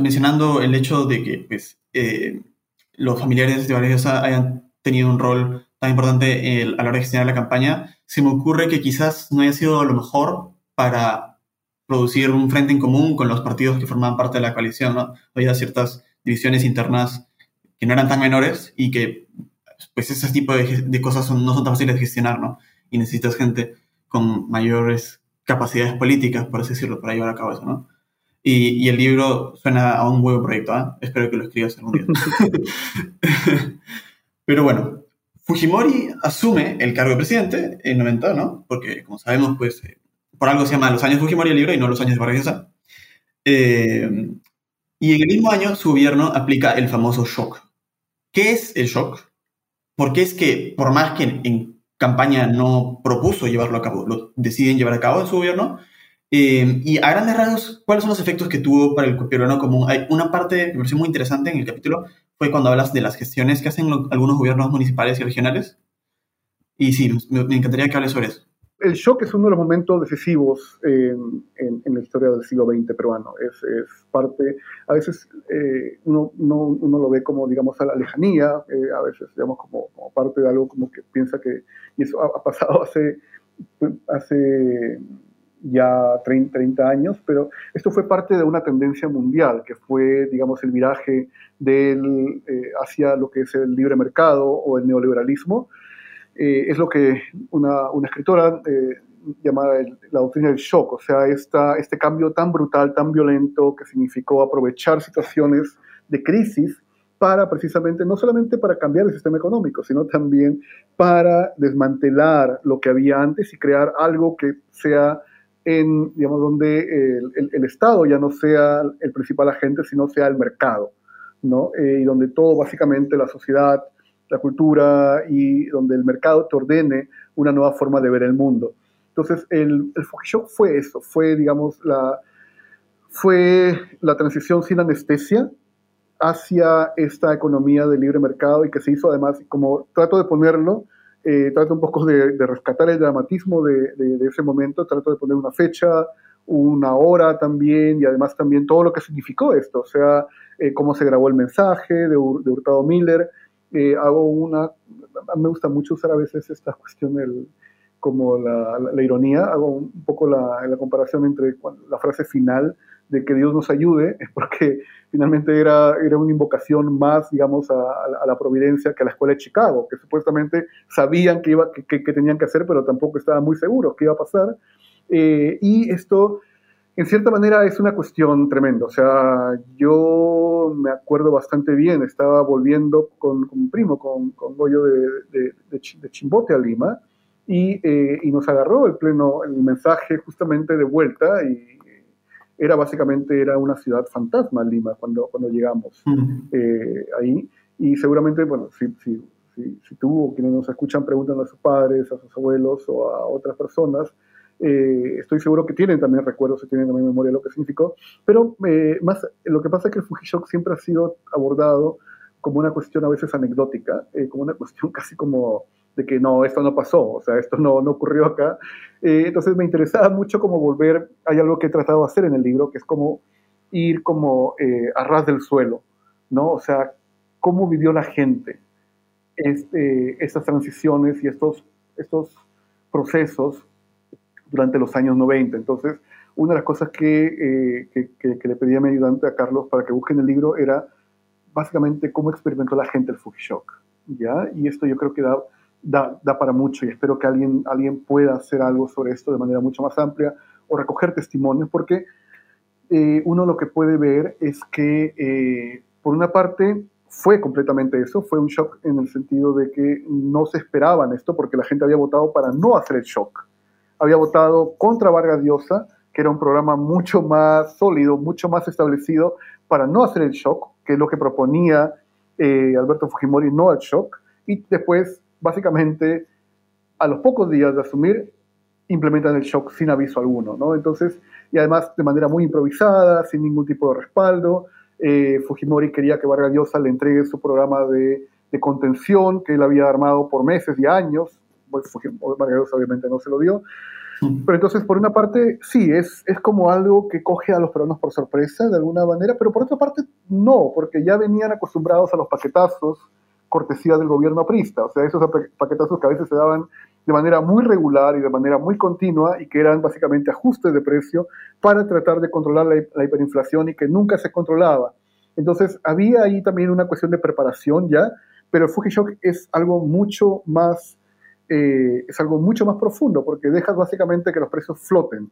mencionando el hecho de que pues, los familiares de Vargas hayan tenido un rol tan importante a la hora de gestionar la campaña, se me ocurre que quizás no haya sido lo mejor para producir un frente en común con los partidos que formaban parte de la coalición. ¿no? Había ciertas divisiones internas que no eran tan menores y que pues ese tipo de, cosas no son tan fáciles de gestionar, ¿no? Y necesitas gente con mayores capacidades políticas, por así decirlo, para llevar a cabo eso, ¿no? Y, el libro suena a un buen proyecto, ¿eh? Espero que lo escribas algún día. Pero bueno, Fujimori asume el cargo de presidente en 90, ¿no? Porque, como sabemos, pues, eh, por algo se llama Los años Fujimori el libro y no Los años de Vargas. Eh, y en el mismo año su gobierno aplica el famoso shock. ¿Qué es el shock? Porque es que, por más que en, campaña no propuso llevarlo a cabo, lo deciden llevar a cabo en su gobierno. Eh, y a grandes rasgos, ¿cuáles son los efectos que tuvo para el peruano común? Hay una parte que me pareció muy interesante en el capítulo fue cuando hablas de las gestiones que hacen algunos gobiernos municipales y regionales. Y sí, me, encantaría que hables sobre eso. El shock es uno de los momentos decisivos en, en, la historia del siglo XX peruano. Es, es parte, a veces eh, uno, uno, lo ve como, digamos, a la lejanía, eh, a veces, digamos, como, como, parte de algo como que piensa que, y eso ha, ha pasado hace, hace ya 30, 30, años, pero esto fue parte de una tendencia mundial, que fue, digamos, el viraje del, eh, hacia lo que es el libre mercado o el neoliberalismo. Eh, es lo que una, una escritora eh, llamada la doctrina del shock, o sea, esta, este cambio tan brutal, tan violento, que significó aprovechar situaciones de crisis para precisamente, no solamente para cambiar el sistema económico, sino también para desmantelar lo que había antes y crear algo que sea en, digamos, donde el, Estado ya no sea el principal agente, sino sea el mercado, ¿no? Eh, y donde todo, básicamente, la sociedad, la cultura y donde el mercado te ordene una nueva forma de ver el mundo. Entonces, el, el fue eso, fue, digamos, la, fue la transición sin anestesia hacia esta economía de libre mercado y que se hizo además, como trato de ponerlo, eh, trato un poco de, rescatar el dramatismo de, ese momento, trato de poner una fecha, una hora también, y además también todo lo que significó esto, o sea, eh, cómo se grabó el mensaje de, Hurtado Miller. Eh, hago una, me gusta mucho usar a veces esta cuestión del, como la, ironía, hago un poco la, la comparación entre la frase final de que Dios nos ayude, es porque finalmente era, era una invocación más, digamos, a, la providencia que a la escuela de Chicago, que supuestamente sabían que, iba, que, tenían que hacer, pero tampoco estaban muy seguros que iba a pasar. Eh, y esto, en cierta manera, es una cuestión tremenda. O sea, yo me acuerdo bastante bien, estaba volviendo con, con un primo, con, con Goyo de, de, de, Chimbote a Lima, y, eh, y, nos agarró el pleno, el mensaje justamente de vuelta, era básicamente era una ciudad fantasma Lima cuando, cuando llegamos eh, ahí. Y seguramente, bueno, si, si, si, tú o quienes nos escuchan preguntan a sus padres, a sus abuelos o a otras personas, eh, estoy seguro que tienen también recuerdos y tienen también memoria de lo que significó. Pero eh, más, lo que pasa es que el Fujishok siempre ha sido abordado como una cuestión a veces anecdótica, como una cuestión casi como de que no, esto no pasó, o sea, esto no, no ocurrió acá. Eh, entonces me interesaba mucho como volver, hay algo que he tratado de hacer en el libro, que es como ir como eh, a ras del suelo, ¿no? O sea, cómo vivió la gente este, estas transiciones y estos, estos procesos durante los años 90. Entonces, una de las cosas que, eh, que, que, le pedí a mi ayudante, a Carlos, para que busque en el libro era básicamente cómo experimentó la gente el Fujishock, ¿ya? Y esto yo creo que da da, para mucho y espero que alguien, alguien pueda hacer algo sobre esto de manera mucho más amplia o recoger testimonios, porque eh, uno lo que puede ver es que, eh, por una parte, fue completamente eso, fue un shock en el sentido de que no se esperaban esto porque la gente había votado para no hacer el shock. Había votado contra Vargas Llosa, que era un programa mucho más sólido, mucho más establecido para no hacer el shock, que es lo que proponía eh, Alberto Fujimori, no al shock. Y después básicamente a los pocos días de asumir implementan el shock sin aviso alguno, ¿no? Entonces, y además de manera muy improvisada, sin ningún tipo de respaldo, eh, Fujimori quería que Vargas Llosa le entregue su programa de, contención que él había armado por meses y años, pues Vargas Llosa obviamente no se lo dio, pero entonces, por una parte, sí, es, es como algo que coge a los peruanos por sorpresa, de alguna manera, pero por otra parte, no, porque ya venían acostumbrados a los paquetazos, cortesía del gobierno aprista, o sea, esos paquetazos que a veces se daban de manera muy regular y de manera muy continua y que eran básicamente ajustes de precio para tratar de controlar la, hiperinflación y que nunca se controlaba. Entonces, había ahí también una cuestión de preparación ya, pero el Fuji Shock es algo mucho más, eh, es algo mucho más profundo porque dejas básicamente que los precios floten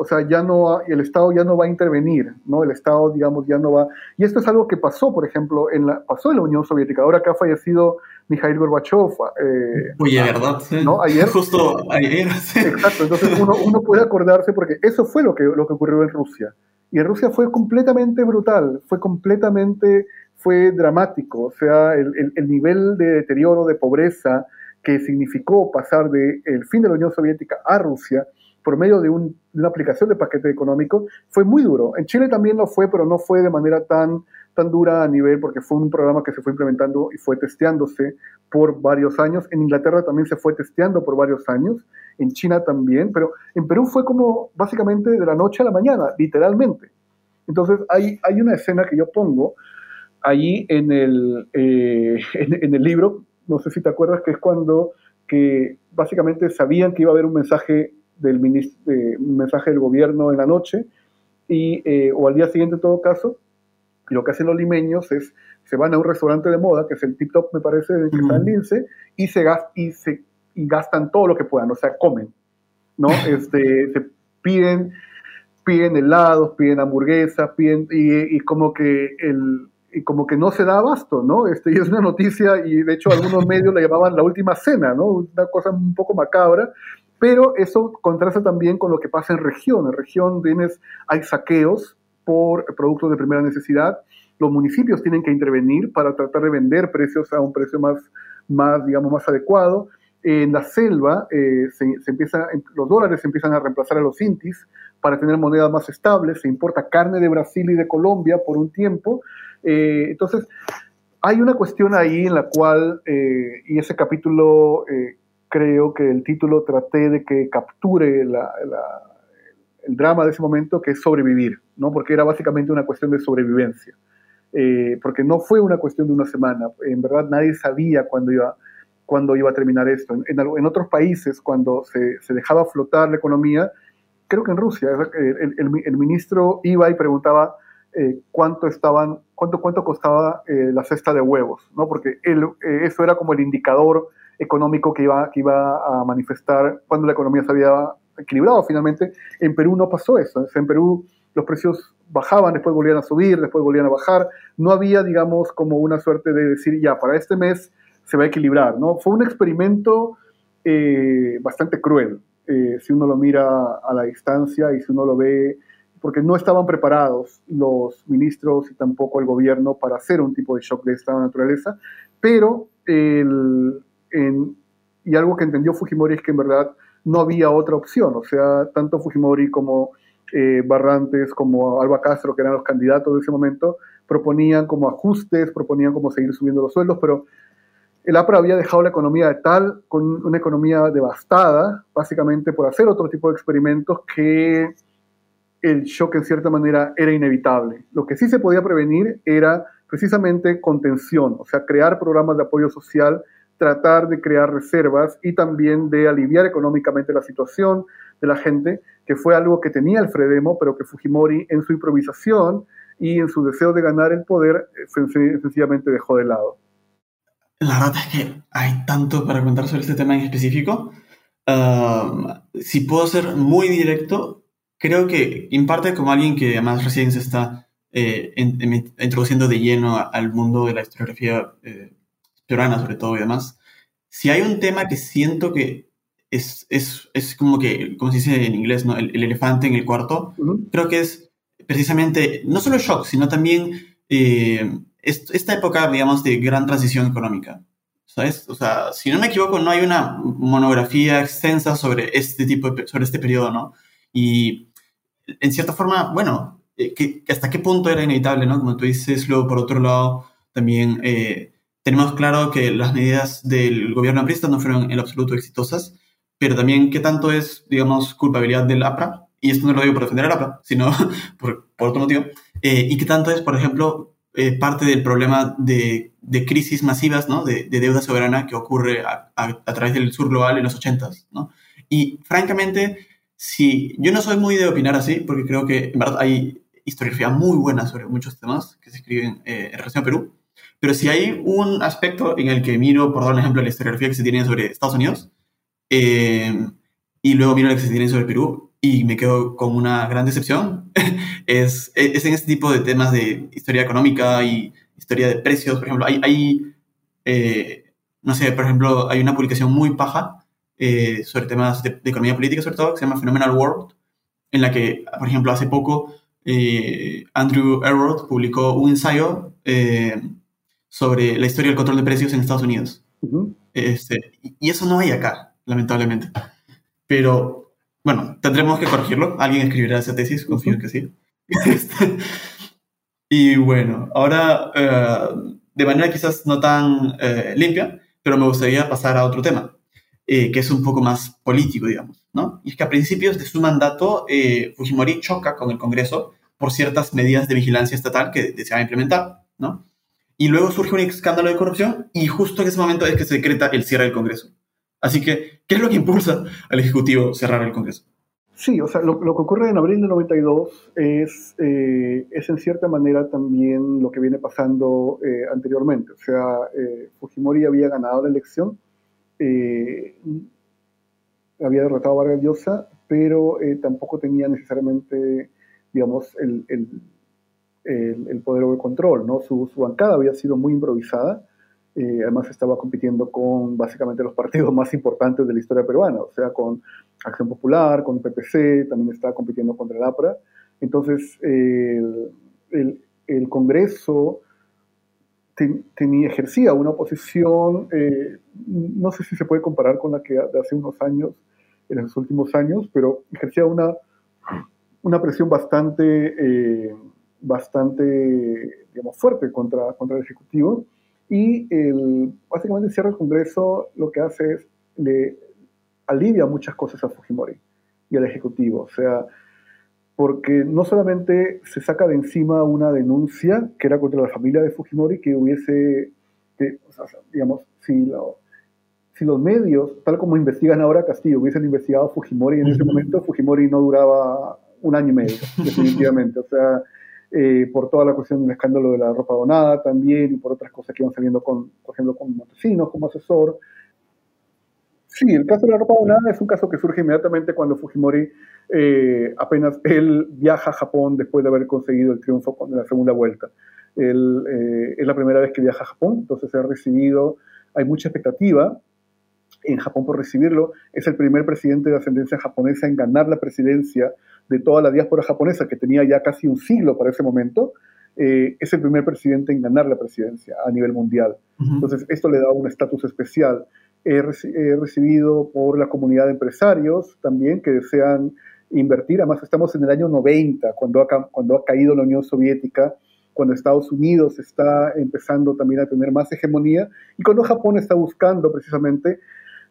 o sea, ya no, el Estado ya no va a intervenir, ¿no? El Estado, digamos, ya no va... Y esto es algo que pasó, por ejemplo, en la, pasó en la Unión Soviética. Ahora que ha fallecido Mikhail Gorbachev. Eh, Oye, ¿verdad? ¿no? Ayer. Justo ayer. Exacto, entonces uno, uno, puede acordarse porque eso fue lo que, lo que ocurrió en Rusia. Y en Rusia fue completamente brutal, fue completamente, fue dramático. O sea, el, el, el nivel de deterioro, de pobreza que significó pasar del el fin de la Unión Soviética a Rusia por medio de, una aplicación de paquete económico, fue muy duro. En Chile también lo fue, pero no fue de manera tan, tan dura a nivel, porque fue un programa que se fue implementando y fue testeándose por varios años. En Inglaterra también se fue testeando por varios años, en China también, pero en Perú fue como básicamente de la noche a la mañana, literalmente. Entonces hay, hay una escena que yo pongo ahí en el, eh, en el libro, no sé si te acuerdas, que es cuando que básicamente sabían que iba a haber un mensaje del mensaje del gobierno en la noche, y, eh, o al día siguiente en todo caso, lo que hacen los limeños es, se van a un restaurante de moda, que es el Tip Top, me parece, que está en Lince, y, se, y, se, y gastan todo lo que puedan, o sea, comen, ¿no? Este, se piden, piden helados, piden hamburguesas, piden, y, y como que el, y como que no se da abasto, ¿no? Este, y es una noticia, y de hecho algunos medios la llamaban la última cena, ¿no? Una cosa un poco macabra, pero eso contrasta también con lo que pasa en región. En región tienes, hay saqueos por productos de primera necesidad. Los municipios tienen que intervenir para tratar de vender precios a un precio más, más digamos, más adecuado. En la selva eh, se, empieza, los dólares empiezan a reemplazar a los intis para tener monedas más estables. Se importa carne de Brasil y de Colombia por un tiempo. Eh, entonces, hay una cuestión ahí en la cual, eh, y ese capítulo creo que el título traté de que capture el drama de ese momento, que es sobrevivir, ¿no? porque era básicamente una cuestión de sobrevivencia. Eh, porque no fue una cuestión de una semana, en verdad nadie sabía cuándo iba, cuándo iba a terminar esto. En, en, otros países, cuando se, dejaba flotar la economía, creo que en Rusia, el, ministro iba y preguntaba eh, cuánto, estaban, cuánto, cuánto costaba eh, la cesta de huevos, ¿no? porque eso era como el indicador económico que iba, que iba a manifestar cuando la economía se había equilibrado finalmente. En Perú no pasó eso. En Perú los precios bajaban, después volvían a subir, después volvían a bajar. No había, digamos, como una suerte de decir, ya, para este mes se va a equilibrar. ¿no? Fue un experimento eh, bastante cruel, eh, si uno lo mira a la distancia y si uno lo ve porque no estaban preparados los ministros y tampoco el gobierno para hacer un tipo de shock de esta naturaleza, pero el, y algo que entendió Fujimori es que en verdad no había otra opción, o sea, tanto Fujimori como eh, Barrantes, como Alba Castro, que eran los candidatos de ese momento, proponían como ajustes, proponían como seguir subiendo los sueldos, pero el APRA había dejado la economía de tal, con una economía devastada, básicamente por hacer otro tipo de experimentos que el shock en cierta manera era inevitable. Lo que sí se podía prevenir era precisamente contención, o sea, crear programas de apoyo social, tratar de crear reservas y también de aliviar económicamente la situación de la gente, que fue algo que tenía el Fredemo, pero que Fujimori en su improvisación y en su deseo de ganar el poder eh, sencillamente dejó de lado. La verdad es que hay tanto para contar sobre este tema en específico. si puedo ser muy directo, creo que en parte como alguien que además recién se está eh, introduciendo de lleno al mundo de la historiografía eh, peruana sobre todo y demás, si hay un tema que siento que es, es, es como que, como se dice en inglés, ¿no? el, elefante en el cuarto, creo que es precisamente no solo shock, sino también eh, esta época, digamos, de gran transición económica. ¿Sabes? O sea, si no me equivoco, no hay una monografía extensa sobre este tipo de, sobre este periodo, ¿no? Y en cierta forma, bueno, eh, que, hasta qué punto era inevitable, ¿no? Como tú dices, luego por otro lado, también eh, tenemos claro que las medidas del gobierno aprista no fueron en absoluto exitosas, pero también qué tanto es, digamos, culpabilidad del APRA, y esto no lo digo por defender al APRA, sino por, por otro motivo, eh, y qué tanto es, por ejemplo, parte del problema de, de, crisis masivas, ¿no? De, de, deuda soberana que ocurre a, a, través del sur global en los 80s, ¿no? Y francamente, si yo no soy muy de opinar así, porque creo que en verdad hay historiografía muy buena sobre muchos temas que se escriben eh, en relación a Perú, pero si hay un aspecto en el que miro, por dar un ejemplo, la historiografía que se tiene sobre Estados Unidos, eh, y luego miro la que se tiene sobre Perú, y me quedo con una gran decepción, es, es, en este tipo de temas de historia económica y historia de precios, por ejemplo, hay, hay eh, no sé, por ejemplo, hay una publicación muy paja eh, sobre temas de, economía política, sobre todo, que se llama Phenomenal World, en la que, por ejemplo, hace poco eh, Andrew Elrod publicó un ensayo eh, sobre la historia del control de precios en Estados Unidos. este, y eso no hay acá, lamentablemente. Pero, bueno, tendremos que corregirlo. Alguien escribirá esa tesis, confío que sí. Este, y bueno, ahora, de manera quizás no tan limpia, pero me gustaría pasar a otro tema eh, que es un poco más político, digamos, ¿no? Y es que a principios de su mandato, eh, Fujimori choca con el Congreso por ciertas medidas de vigilancia estatal que deseaba implementar, ¿no? Y luego surge un escándalo de corrupción y justo en ese momento es que se decreta el cierre del Congreso. Así que, ¿qué es lo que impulsa al Ejecutivo cerrar el Congreso? Sí, o sea, lo, que ocurre en abril del 92 es, eh, es en cierta manera también lo que viene pasando anteriormente. O sea, Fujimori había ganado la elección, eh, había derrotado a Vargas Llosa, pero eh, tampoco tenía necesariamente, digamos, el, el, poder o el control, ¿no? Su, bancada había sido muy improvisada, eh, además estaba compitiendo con básicamente los partidos más importantes de la historia peruana, o sea, con Acción Popular, con PPC, también estaba compitiendo contra el APRA. Entonces, el, el Congreso tenía, ejercía una posición, eh, no sé si se puede comparar con la que de hace unos años, en los últimos años, pero ejercía una, una presión bastante, eh, bastante digamos, fuerte contra, contra el Ejecutivo. Y el, básicamente el cierre del Congreso lo que hace es le alivia muchas cosas a Fujimori y al Ejecutivo. O sea, porque no solamente se saca de encima una denuncia que era contra la familia de Fujimori, que hubiese, digamos, si, si los medios, tal como investigan ahora Castillo, hubiesen investigado a Fujimori en ese momento, Fujimori no duraba un año y medio, definitivamente. O sea, eh, por toda la cuestión del escándalo de la ropa donada también y por otras cosas que iban saliendo, con, por ejemplo, con Montesinos como asesor. Sí, el caso de la ropa donada es un caso que surge inmediatamente cuando Fujimori eh, apenas él viaja a Japón después de haber conseguido el triunfo en la segunda vuelta. Él, eh, es la primera vez que viaja a Japón, entonces se ha recibido, hay mucha expectativa en Japón por recibirlo. Es el primer presidente de ascendencia japonesa en ganar la presidencia de toda la diáspora japonesa, que tenía ya casi un siglo para ese momento, eh, es el primer presidente en ganar la presidencia a nivel mundial. Entonces, esto le da un estatus especial. He, recibido por la comunidad de empresarios también que desean invertir. Además, estamos en el año 90, cuando ha, cuando ha caído la Unión Soviética, cuando Estados Unidos está empezando también a tener más hegemonía y cuando Japón está buscando precisamente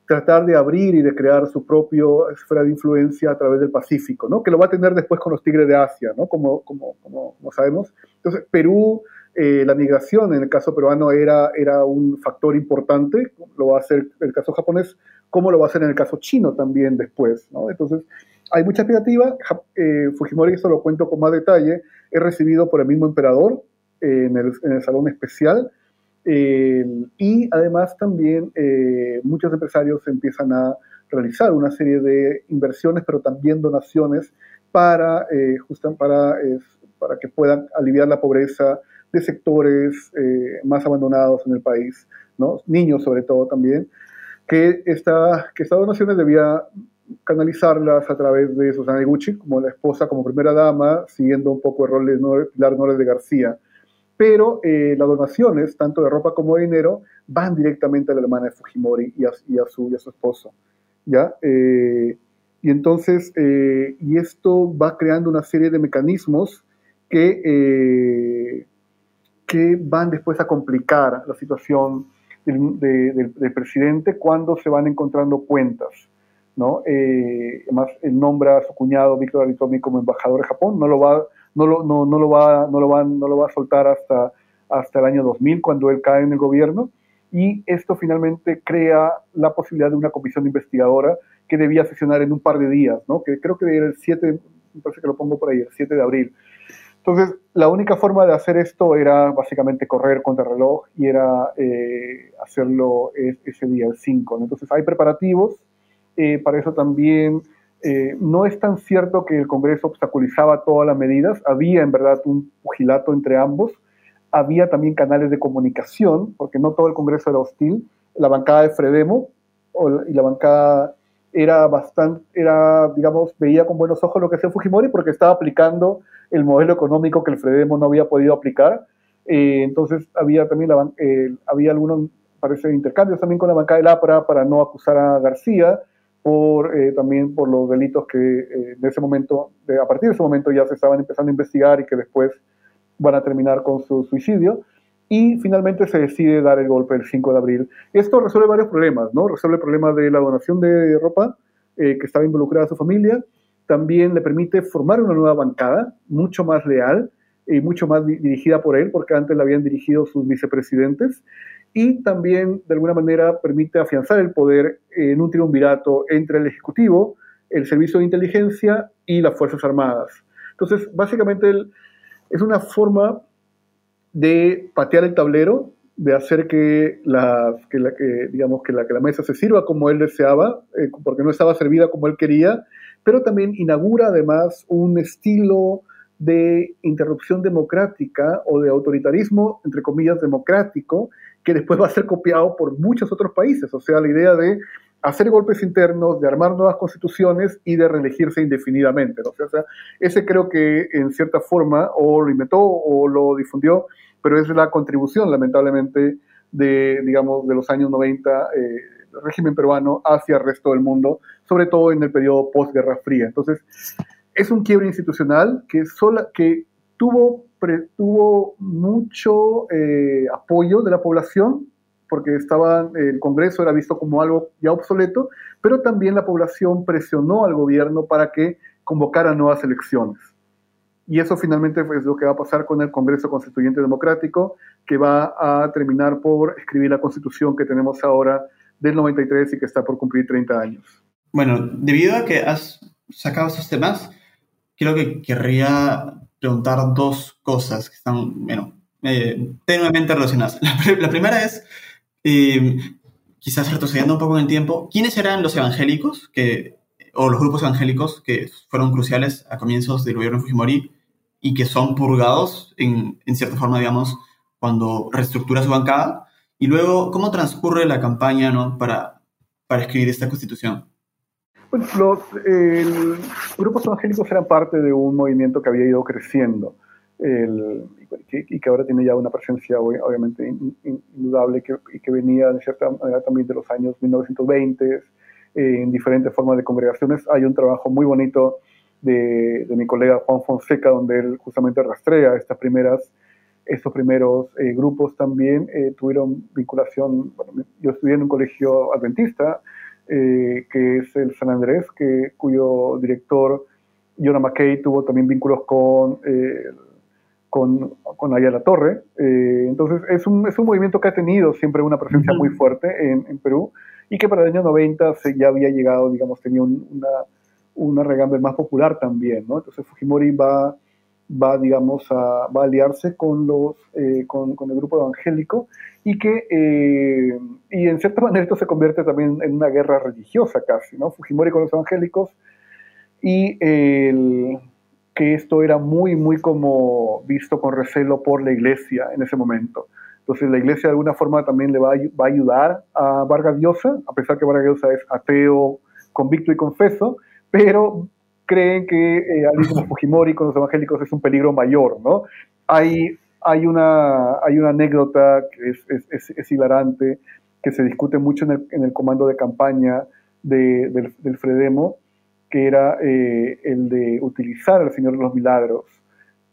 tratar de abrir y de crear su propia esfera de influencia a través del Pacífico, ¿no? que lo va a tener después con los tigres de Asia, ¿no? como, como, como, sabemos. Entonces, Perú, eh, la migración en el caso peruano era, era un factor importante, lo va a hacer en el caso japonés, como lo va a hacer en el caso chino también después. ¿no? Entonces, hay mucha expectativa. Eh, Fujimori, eso lo cuento con más detalle, es recibido por el mismo emperador eh, en, el, en el salón especial eh, y además también eh, muchos empresarios empiezan a realizar una serie de inversiones, pero también donaciones para, eh, para, para que puedan aliviar la pobreza de sectores más abandonados en el país, ¿no? niños sobre todo también, que, esta, que estas donaciones debía canalizarlas a través de Susana Gucci, como la esposa, como primera dama, siguiendo un poco el rol de Pilar Nores de García pero eh, las donaciones, tanto de ropa como de dinero, van directamente a la hermana de Fujimori y a, su, su, esposo. ¿ya? Eh, y entonces, eh, y esto va creando una serie de mecanismos que, que van después a complicar la situación del, presidente cuando se van encontrando cuentas. ¿no? además, él nombra a su cuñado Víctor Aritomi como embajador de Japón, no lo va no lo, no, no lo, va, no, lo va, no lo va a soltar hasta, hasta el año 2000, cuando él cae en el gobierno, y esto finalmente crea la posibilidad de una comisión investigadora que debía sesionar en un par de días, ¿no? que creo que era el 7, me que lo pongo por ahí, el 7 de abril. Entonces, la única forma de hacer esto era básicamente correr contra el reloj y era eh, hacerlo ese día, el 5. Entonces, hay preparativos, eh, para eso también eh, no es tan cierto que el Congreso obstaculizaba todas las medidas, había en verdad un pugilato entre ambos, había también canales de comunicación, porque no todo el Congreso era hostil, la bancada de Fredemo y la bancada era bastante, era, digamos, veía con buenos ojos lo que hacía Fujimori porque estaba aplicando el modelo económico que el Fredemo no había podido aplicar. Eh, entonces había también la, eh, había algunos, parece, intercambios también con la bancada del APRA para no acusar a García por, eh, también por los delitos que eh, de ese momento, a partir de ese momento ya se estaban empezando a investigar y que después van a terminar con su suicidio. Y finalmente se decide dar el golpe el 5 de abril. Esto resuelve varios problemas, ¿no? Resuelve el problema de la donación de ropa eh, que estaba involucrada su familia. También le permite formar una nueva bancada, mucho más leal y mucho más dirigida por él, porque antes la habían dirigido sus vicepresidentes y también de alguna manera permite afianzar el poder en un triunvirato entre el Ejecutivo, el Servicio de Inteligencia y las Fuerzas Armadas. Entonces, básicamente es una forma de patear el tablero, de hacer que la, que digamos, que la, que la mesa se sirva como él deseaba, eh, porque no estaba servida como él quería, pero también inaugura además un estilo de interrupción democrática o de autoritarismo, entre comillas, democrático, que después va a ser copiado por muchos otros países. O sea, la idea de hacer golpes internos, de armar nuevas constituciones y de reelegirse indefinidamente. O, sea, ese creo que en cierta forma o lo inventó o lo difundió, pero es la contribución, lamentablemente, de, digamos, de los años 90 eh, del régimen peruano hacia el resto del mundo, sobre todo en el periodo postguerra fría. Entonces, es un quiebre institucional que, sola, que tuvo tuvo mucho eh, apoyo de la población, porque estaba, el Congreso era visto como algo ya obsoleto, pero también la población presionó al gobierno para que convocara nuevas elecciones. Y eso finalmente es lo que va a pasar con el Congreso Constituyente Democrático, que va a terminar por escribir la constitución que tenemos ahora del 93 y que está por cumplir 30 años. Bueno, debido a que has sacado esos temas, creo que querría preguntar dos cosas que están, bueno, eh, tenuemente relacionadas. La, primera es, eh, quizás retrocediendo un poco en el tiempo, ¿quiénes eran los evangélicos que, o los grupos evangélicos que fueron cruciales a comienzos del gobierno de Fujimori y que son purgados en, en cierta forma, digamos, cuando reestructura su bancada? Y luego, ¿cómo transcurre la campaña ¿no? para, para escribir esta constitución? Pues los grupos evangélicos eran parte de un movimiento que había ido creciendo y que ahora tiene ya una presencia obviamente indudable y que venía de cierta manera también de los años 1920 eh, en diferentes formas de congregaciones. Hay un trabajo muy bonito de, mi colega Juan Fonseca donde él justamente rastrea estas primeras estos primeros eh, grupos también eh, tuvieron vinculación, yo estudié en un colegio adventista, que es el San Andrés, que, cuyo director, Jonah McKay, tuvo también vínculos con con, con La Torre. Eh, entonces, es un, es un movimiento que ha tenido siempre una presencia muy fuerte en, en, Perú y que para el año 90 se, ya había llegado, digamos, tenía una, una regambre más popular también, ¿no? Entonces, Fujimori va, va digamos, a, va a aliarse con, los, eh, con, con, el grupo evangélico y que, eh, y en cierta manera esto se convierte también en una guerra religiosa casi, ¿no? Fujimori con los evangélicos y el que esto era muy, muy como visto con recelo por la iglesia en ese momento. Entonces la iglesia de alguna forma también le va a, va a ayudar a Vargas Llosa, a pesar que Vargas Llosa es ateo, convicto y confeso, pero creen que eh, alguien como Fujimori con los evangélicos es un peligro mayor, ¿no? Hay, hay, una, hay una anécdota que es, es, es, hilarante, que se discute mucho en el, en el comando de campaña de, del, del Fredemo, que era eh, el de utilizar al Señor de los Milagros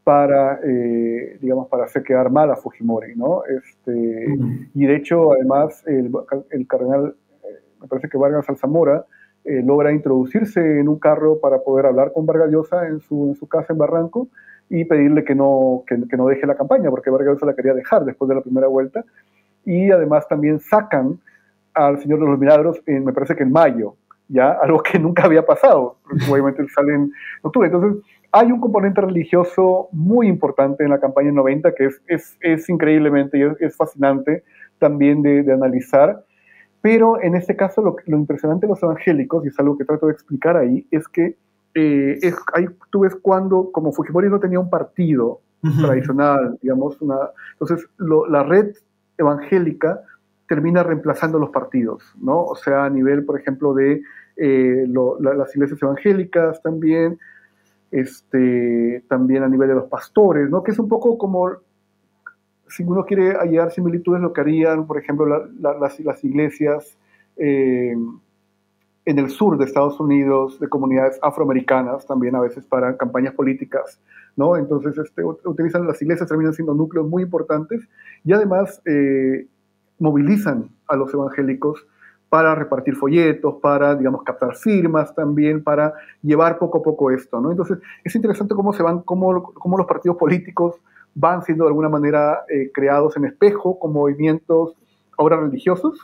para, eh, digamos, para hacer quedar mal a Fujimori, ¿no? Este, Y de hecho, además, el, el cardenal, eh, me parece que Vargas Alzamora, logra introducirse en un carro para poder hablar con Vargas Llosa en su, en su casa en Barranco y pedirle que no, que, no deje la campaña, porque Vargas Llosa la quería dejar después de la primera vuelta. Y además también sacan al Señor de los Milagros, en, me parece que en mayo, ya algo que nunca había pasado, obviamente sale en octubre. Entonces, hay un componente religioso muy importante en la campaña 90 que es, es, es increíblemente y es, fascinante también de, analizar. Pero en este caso, lo, lo, impresionante de los evangélicos, y es algo que trato de explicar ahí, es que eh, es, ahí tú ves cuando, como Fujimori no tenía un partido tradicional, digamos, una, entonces lo, la red evangélica termina reemplazando los partidos, ¿no? O sea, a nivel, por ejemplo, de eh, las iglesias evangélicas también, este, también a nivel de los pastores, ¿no? Que es un poco como, si uno quiere hallar similitudes, lo que harían, por ejemplo, las, iglesias eh, en el sur de Estados Unidos, de comunidades afroamericanas, también a veces para campañas políticas, ¿no? Entonces, este, utilizan las iglesias, terminan siendo núcleos muy importantes y además eh, movilizan a los evangélicos para repartir folletos, para, digamos, captar firmas también, para llevar poco a poco esto, ¿no? Entonces, es interesante cómo se van, cómo, cómo los partidos políticos van siendo de alguna manera eh, creados en espejo con movimientos ahora religiosos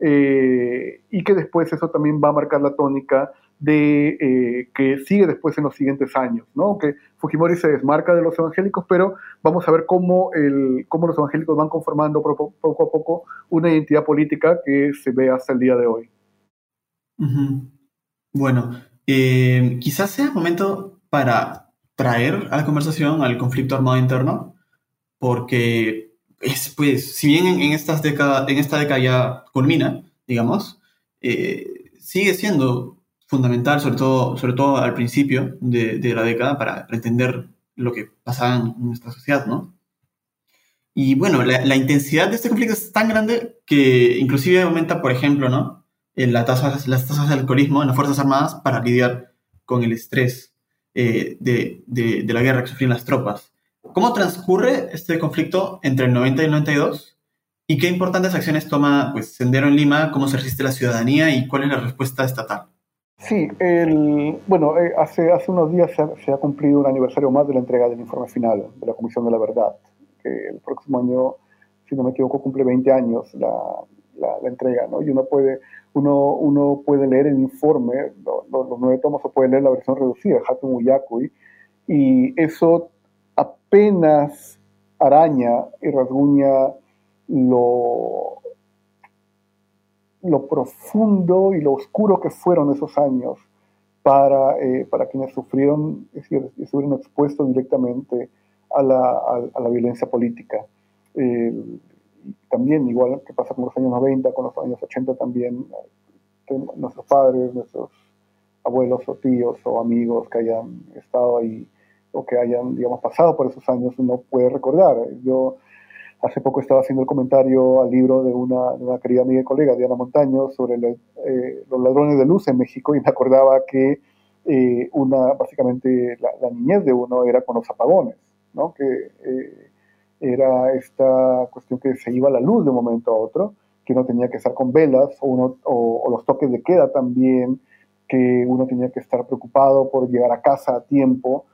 eh, y que después eso también va a marcar la tónica de eh, que sigue después en los siguientes años, ¿no? Que Fujimori se desmarca de los evangélicos, pero vamos a ver cómo, el, cómo los evangélicos van conformando poco, a poco una identidad política que se ve hasta el día de hoy. Bueno, quizás sea momento para traer a la conversación al conflicto armado interno, porque es, pues, si bien en, estas décadas, en esta década ya culmina, digamos, eh, sigue siendo fundamental, sobre todo, sobre todo al principio de, la década, para, entender lo que pasaba en nuestra sociedad, ¿no? Y bueno, la, la, intensidad de este conflicto es tan grande que inclusive aumenta, por ejemplo, ¿no? En la tasa, las tasas de alcoholismo en las Fuerzas Armadas para lidiar con el estrés eh, de, de, la guerra que sufrían las tropas. ¿Cómo transcurre este conflicto entre el 90 y el 92? ¿Y qué importantes acciones toma pues, Sendero en Lima? ¿Cómo se resiste la ciudadanía? ¿Y cuál es la respuesta estatal? Sí, el, bueno, eh, hace, hace unos días se ha, cumplido un aniversario más de la entrega del informe final de la Comisión de la Verdad, que el próximo año, si no me equivoco, cumple 20 años la, la, entrega, ¿no? Y uno puede, uno, uno puede leer el informe, los nueve tomos, o puede leer la versión reducida, Hatun Uyakui, y eso apenas araña y rasguña lo, lo profundo y lo oscuro que fueron esos años para, eh, para quienes sufrieron, es decir, estuvieron expuestos directamente a la, a, la violencia política. También, igual que pasa con los años 90, con los años 80 también, nuestros padres, nuestros abuelos o tíos o amigos que hayan estado ahí o que hayan, digamos, pasado por esos años, uno puede recordar. Yo hace poco estaba haciendo el comentario al libro de una, una querida amiga y colega, Diana Montaño, sobre eh, los ladrones de luz en México y me acordaba que eh, una, básicamente la, niñez de uno era con los apagones, ¿no? que eh, era esta cuestión que se iba la luz de un momento a otro, que uno tenía que estar con velas o los toques de queda también, que uno tenía que estar preocupado por llegar a casa a tiempo.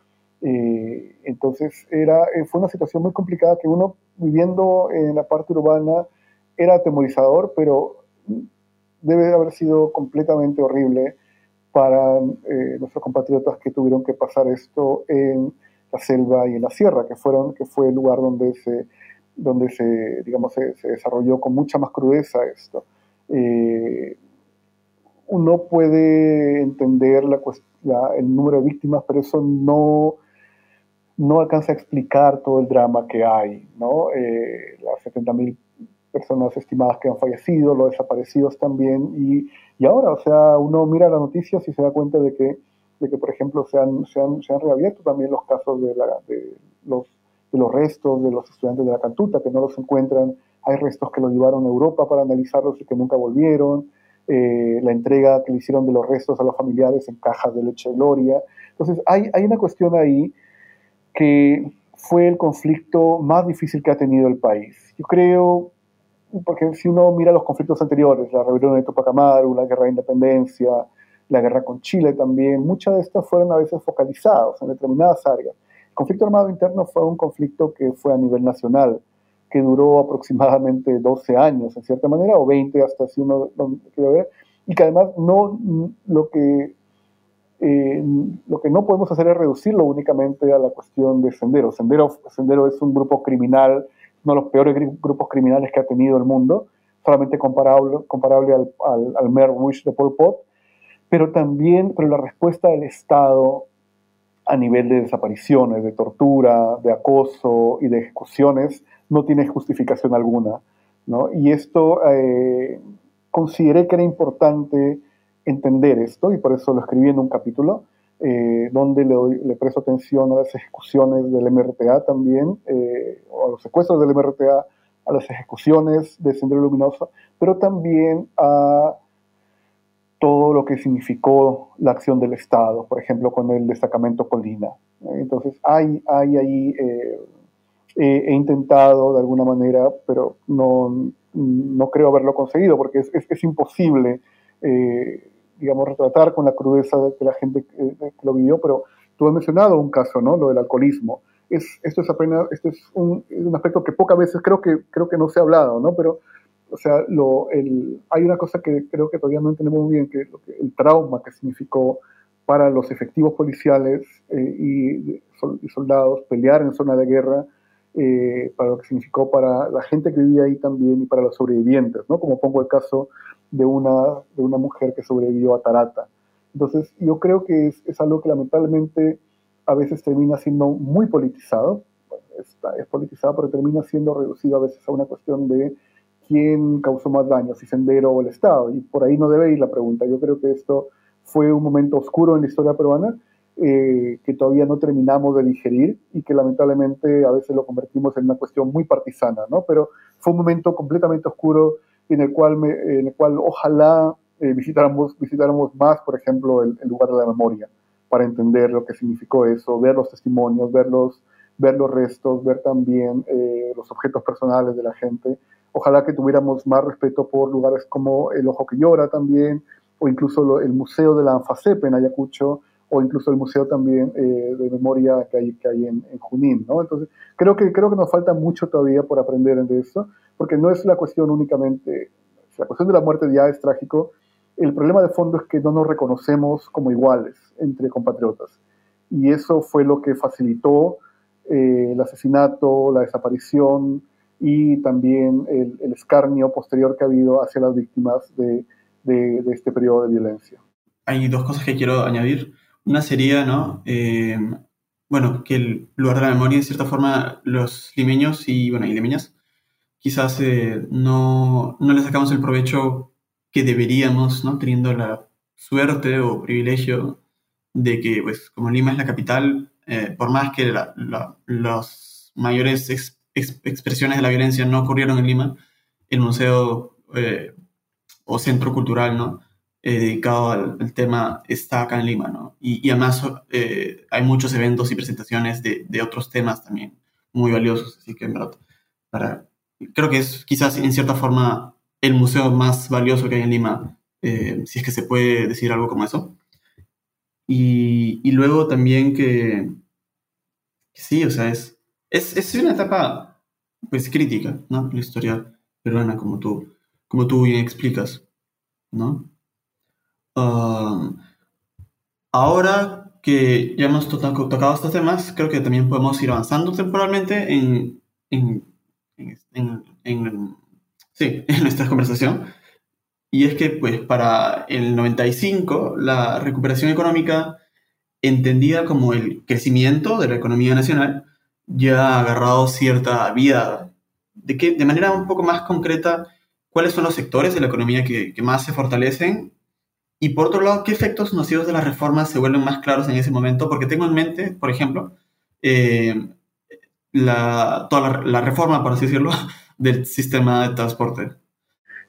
Eh, entonces era, eh, fue una situación muy complicada que uno viviendo en la parte urbana era atemorizador, pero debe haber sido completamente horrible para eh, nuestros compatriotas que tuvieron que pasar esto en la selva y en la sierra, que, fueron, que fue el lugar donde se, donde se, digamos, se, desarrolló con mucha más crudeza esto. uno puede entender la, el número de víctimas, pero eso no no alcanza a explicar todo el drama que hay, ¿no? Eh, las 70.000 personas estimadas que han fallecido, los desaparecidos también, y, y, ahora, o sea, uno mira las noticias y se da cuenta de que, de que por ejemplo, se han, se han, se han reabierto también los casos de, la, de, los, de los restos de los estudiantes de la Cantuta, que no los encuentran, hay restos que los llevaron a Europa para analizarlos y que nunca volvieron, eh, la entrega que le hicieron de los restos a los familiares en cajas de leche de gloria. Entonces, hay, hay una cuestión ahí que fue el conflicto más difícil que ha tenido el país. Yo creo, porque si uno mira los conflictos anteriores, la rebelión de Tupac Amaru, la guerra de independencia, la guerra con Chile también, muchas de estas fueron a veces focalizadas en determinadas áreas. El conflicto armado interno fue un conflicto que fue a nivel nacional, que duró aproximadamente 12 años, en cierta manera, o 20 hasta si uno lo quiere ver, y que además no lo que eh, lo que no podemos hacer es reducirlo únicamente a la cuestión de Sendero. Sendero. Sendero es un grupo criminal, uno de los peores grupos criminales que ha tenido el mundo, solamente comparable, comparable al, al, al de Pol Pot, pero también pero la respuesta del Estado a nivel de desapariciones, de tortura, de acoso y de ejecuciones no tiene justificación alguna. ¿no? Y esto eh, consideré que era importante entender esto y por eso lo escribí en un capítulo eh, donde le, le, presto atención a las ejecuciones del MRTA también, eh, o a los secuestros del MRTA, a las ejecuciones de Sendero Luminoso, pero también a todo lo que significó la acción del Estado, por ejemplo, con el destacamento Colina. Entonces, hay, hay ahí, eh, he intentado de alguna manera, pero no, no creo haberlo conseguido, porque es, es, es imposible eh, digamos, retratar con la crudeza de la gente que, lo vivió, pero tú has mencionado un caso, ¿no? Lo del alcoholismo. Es, esto es apenas, esto es un, un, aspecto que pocas veces creo que, creo que no se ha hablado, ¿no? Pero, o sea, lo, el, hay una cosa que creo que todavía no entendemos muy bien, que, que el trauma que significó para los efectivos policiales eh, y, soldados pelear en zona de guerra, eh, para lo que significó para la gente que vivía ahí también y para los sobrevivientes, ¿no? Como pongo el caso de una, de una mujer que sobrevivió a Tarata. Entonces, yo creo que es, es algo que lamentablemente a veces termina siendo muy politizado, está, es politizado, pero termina siendo reducido a veces a una cuestión de quién causó más daño, si Sendero o el Estado. Y por ahí no debe ir la pregunta. Yo creo que esto fue un momento oscuro en la historia peruana eh, que todavía no terminamos de digerir y que lamentablemente a veces lo convertimos en una cuestión muy partisana, ¿no? Pero fue un momento completamente oscuro en el cual, me, en el cual ojalá eh, visitáramos, visitáramos más, por ejemplo, el, lugar de la memoria, para entender lo que significó eso, ver los testimonios, ver los, ver los restos, ver también eh, los objetos personales de la gente. Ojalá que tuviéramos más respeto por lugares como el Ojo que Llora también, o incluso lo, el Museo de la Anfacep en Ayacucho, o incluso el museo también eh, de memoria que hay, que hay en, en, Junín, ¿no? Entonces, creo que, creo que nos falta mucho todavía por aprender de eso, porque no es la cuestión únicamente, la cuestión de la muerte ya es trágico, el problema de fondo es que no nos reconocemos como iguales entre compatriotas, y eso fue lo que facilitó eh, el asesinato, la desaparición y también el, el, escarnio posterior que ha habido hacia las víctimas de, de, de este periodo de violencia. Hay dos cosas que quiero añadir. Una sería, ¿no? Eh, bueno, que el lugar de la memoria, de cierta forma, los limeños y, bueno, y limeñas, quizás eh, no, no le sacamos el provecho que deberíamos, ¿no? Teniendo la suerte o privilegio de que, pues, como Lima es la capital, eh, por más que las mayores expresiones de la violencia no ocurrieron en Lima, el museo eh, o centro cultural, ¿no? Eh, dedicado al, tema está acá en Lima, ¿no? Y, además hay muchos eventos y presentaciones de, de, otros temas también muy valiosos, así que en verdad, para, creo que es quizás en cierta forma el museo más valioso que hay en Lima, si es que se puede decir algo como eso. Y, y luego también que, sí, o sea, es, es, es, una etapa pues crítica, ¿no? La historia peruana, como tú, como tú bien explicas, ¿no? Um, ahora que ya hemos tocado, tocado estos temas, creo que también podemos ir avanzando temporalmente en, en, en, en, sí, nuestra conversación. Y es que, pues, para el 95, la recuperación económica, entendida como el crecimiento de la economía nacional, ya ha agarrado cierta vida. De, que, de manera un poco más concreta, ¿cuáles son los sectores de la economía que, que más se fortalecen? Y por otro lado, ¿qué efectos nocivos de las reformas se vuelven más claros en ese momento? Porque tengo en mente, por ejemplo, eh, la, toda la, reforma, por así decirlo, del sistema de transporte.